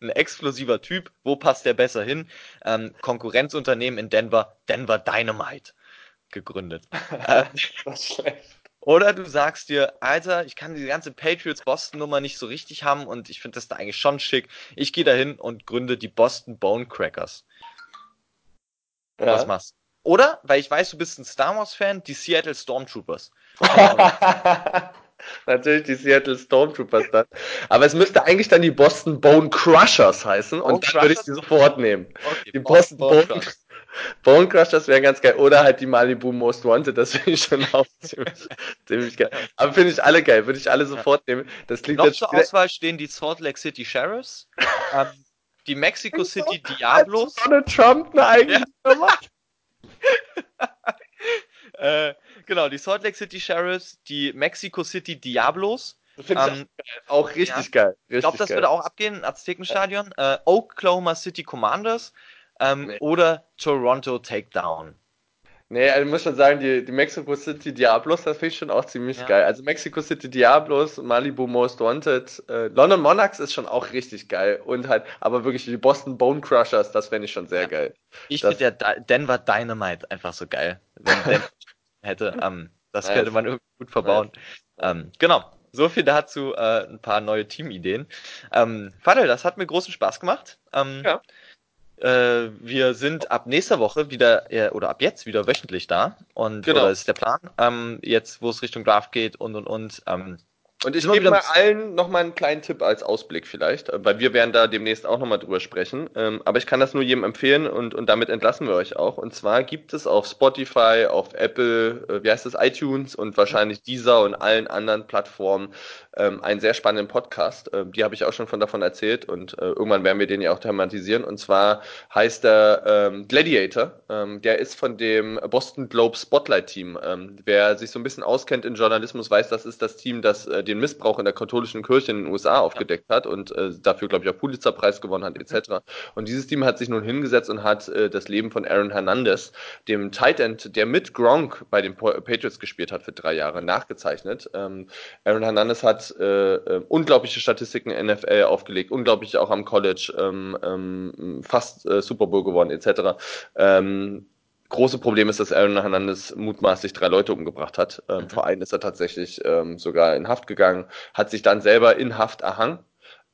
ein explosiver Typ, wo passt der besser hin? Ähm, Konkurrenzunternehmen in Denver, Denver Dynamite gegründet. [LAUGHS] das ist schlecht. Oder du sagst dir, Alter, ich kann die ganze Patriots-Boston-Nummer nicht so richtig haben und ich finde das da eigentlich schon schick. Ich gehe dahin und gründe die Boston Bone Crackers. Ja. Was machst du? Oder, weil ich weiß, du bist ein Star Wars-Fan, die Seattle Stormtroopers. [LAUGHS] Natürlich die Seattle Stormtroopers dann. Aber es müsste eigentlich dann die Boston Bone Crushers heißen Bone und dann würde ich sie sofort nehmen. Okay, die Boston, Boston Bone, Bone Crushers wären ganz geil. Oder halt die Malibu Most Wanted, das finde ich schon auch [LAUGHS] ziemlich, ziemlich geil. Aber finde ich alle geil, würde ich alle sofort nehmen. Das klingt Noch zur Auswahl stehen die Salt Lake City Sheriffs, [LAUGHS] ähm, die Mexico City Diablos. Donald Trump eine eigene [LAUGHS] ja. äh, genau, die Salt Lake City Sheriffs, die Mexico City Diablos. Finde ähm, ich auch richtig ja. geil. ich glaube, das geil. würde auch abgehen, Aztekenstadion. Äh, Oklahoma City Commanders ähm, nee. oder Toronto Takedown. Nee, also ich muss schon sagen, die, die Mexico City Diablos, das finde ich schon auch ziemlich ja. geil. Also Mexico City Diablos, Malibu Most Wanted, äh, London Monarchs ist schon auch richtig geil. Und halt, aber wirklich die Boston Bone Crushers, das fände ich schon sehr ja. geil. Ich finde ja Denver Dynamite einfach so geil. Wenn Denver [LAUGHS] hätte, ähm, das könnte man irgendwie gut verbauen. Ähm, genau. So viel dazu, äh, ein paar neue Teamideen. Ähm, Fadel, das hat mir großen Spaß gemacht. Ähm, ja. Äh, wir sind ab nächster Woche wieder, äh, oder ab jetzt wieder wöchentlich da. Und genau. oder ist der Plan. Ähm, jetzt, wo es Richtung Draft geht und und und. Ähm, und ich gebe mal allen nochmal einen kleinen Tipp als Ausblick vielleicht, weil wir werden da demnächst auch nochmal drüber sprechen. Ähm, aber ich kann das nur jedem empfehlen und, und damit entlassen wir euch auch. Und zwar gibt es auf Spotify, auf Apple, äh, wie heißt es, iTunes und wahrscheinlich dieser und allen anderen Plattformen ähm, einen sehr spannenden Podcast. Ähm, die habe ich auch schon von davon erzählt und äh, irgendwann werden wir den ja auch thematisieren. Und zwar heißt er Gladiator. Der ist von dem Boston Globe Spotlight Team. Wer sich so ein bisschen auskennt in Journalismus, weiß, das ist das Team, das äh, den Missbrauch in der katholischen Kirche in den USA aufgedeckt ja. hat und äh, dafür, glaube ich, auch Pulitzerpreis gewonnen hat, etc. Und dieses Team hat sich nun hingesetzt und hat äh, das Leben von Aaron Hernandez, dem Tight End, der mit Gronk bei den Patriots gespielt hat für drei Jahre, nachgezeichnet. Ähm, Aaron Hernandez hat äh, äh unglaubliche Statistiken in NFL aufgelegt, unglaublich auch am College, ähm, ähm, fast äh, Super Bowl gewonnen, etc. Ähm, große Problem ist, dass Aaron Hernandez mutmaßlich drei Leute umgebracht hat. Ähm, mhm. Vor einen ist er tatsächlich ähm, sogar in Haft gegangen, hat sich dann selber in Haft erhangen.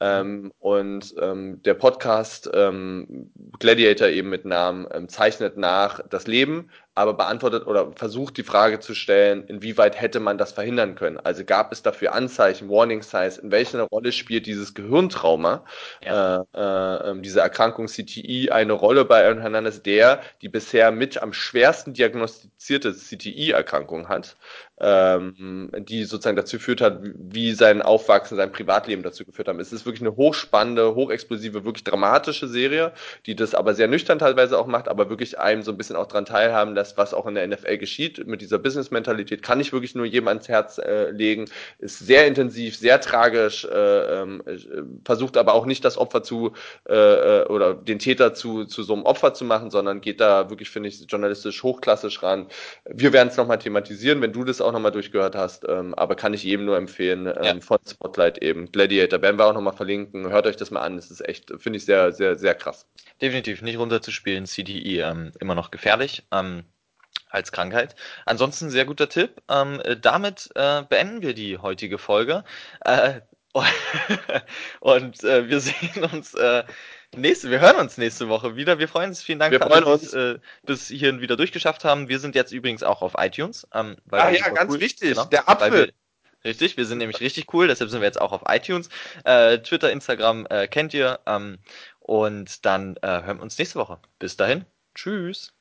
Ähm, und ähm, der Podcast ähm, Gladiator eben mit Namen ähm, zeichnet nach das Leben, aber beantwortet oder versucht die Frage zu stellen, inwieweit hätte man das verhindern können? Also gab es dafür Anzeichen, Warning Signs, in welcher Rolle spielt dieses Gehirntrauma, ja. äh, äh, ähm, diese Erkrankung CTI eine Rolle bei Aaron Hernandez, der die bisher mit am schwersten diagnostizierte CTI-Erkrankung hat, ähm, die sozusagen dazu geführt hat, wie sein Aufwachsen, sein Privatleben dazu geführt haben. Es ist wirklich eine hochspannende, hochexplosive, wirklich dramatische Serie, die das aber sehr nüchtern teilweise auch macht, aber wirklich einem so ein bisschen auch dran teilhaben lässt, was auch in der NFL geschieht mit dieser Business-Mentalität, kann ich wirklich nur jedem ans Herz äh, legen. Ist sehr intensiv, sehr tragisch, äh, äh, versucht aber auch nicht das Opfer zu äh, äh, oder den Täter zu, zu so einem Opfer zu machen, sondern geht da wirklich, finde ich, journalistisch hochklassisch ran. Wir werden es nochmal thematisieren, wenn du das auch nochmal durchgehört hast, ähm, aber kann ich jedem nur empfehlen, ähm, ja. von Spotlight eben, Gladiator, werden wir auch nochmal verlinken, hört euch das mal an, das ist echt, finde ich sehr, sehr, sehr krass. Definitiv, nicht runterzuspielen, CDE ähm, immer noch gefährlich. Ähm, als Krankheit. Ansonsten sehr guter Tipp. Ähm, äh, damit äh, beenden wir die heutige Folge. Äh, [LAUGHS] und äh, wir sehen uns äh, nächste, wir hören uns nächste Woche wieder. Wir freuen uns. Vielen Dank, wir für alle, die äh, bis hierhin wieder durchgeschafft haben. Wir sind jetzt übrigens auch auf iTunes. Ähm, ah ja, ganz cool. wichtig. Genau, der Apfel. Wir, richtig, wir sind nämlich richtig cool, deshalb sind wir jetzt auch auf iTunes. Äh, Twitter, Instagram äh, kennt ihr. Ähm, und dann äh, hören wir uns nächste Woche. Bis dahin. Tschüss.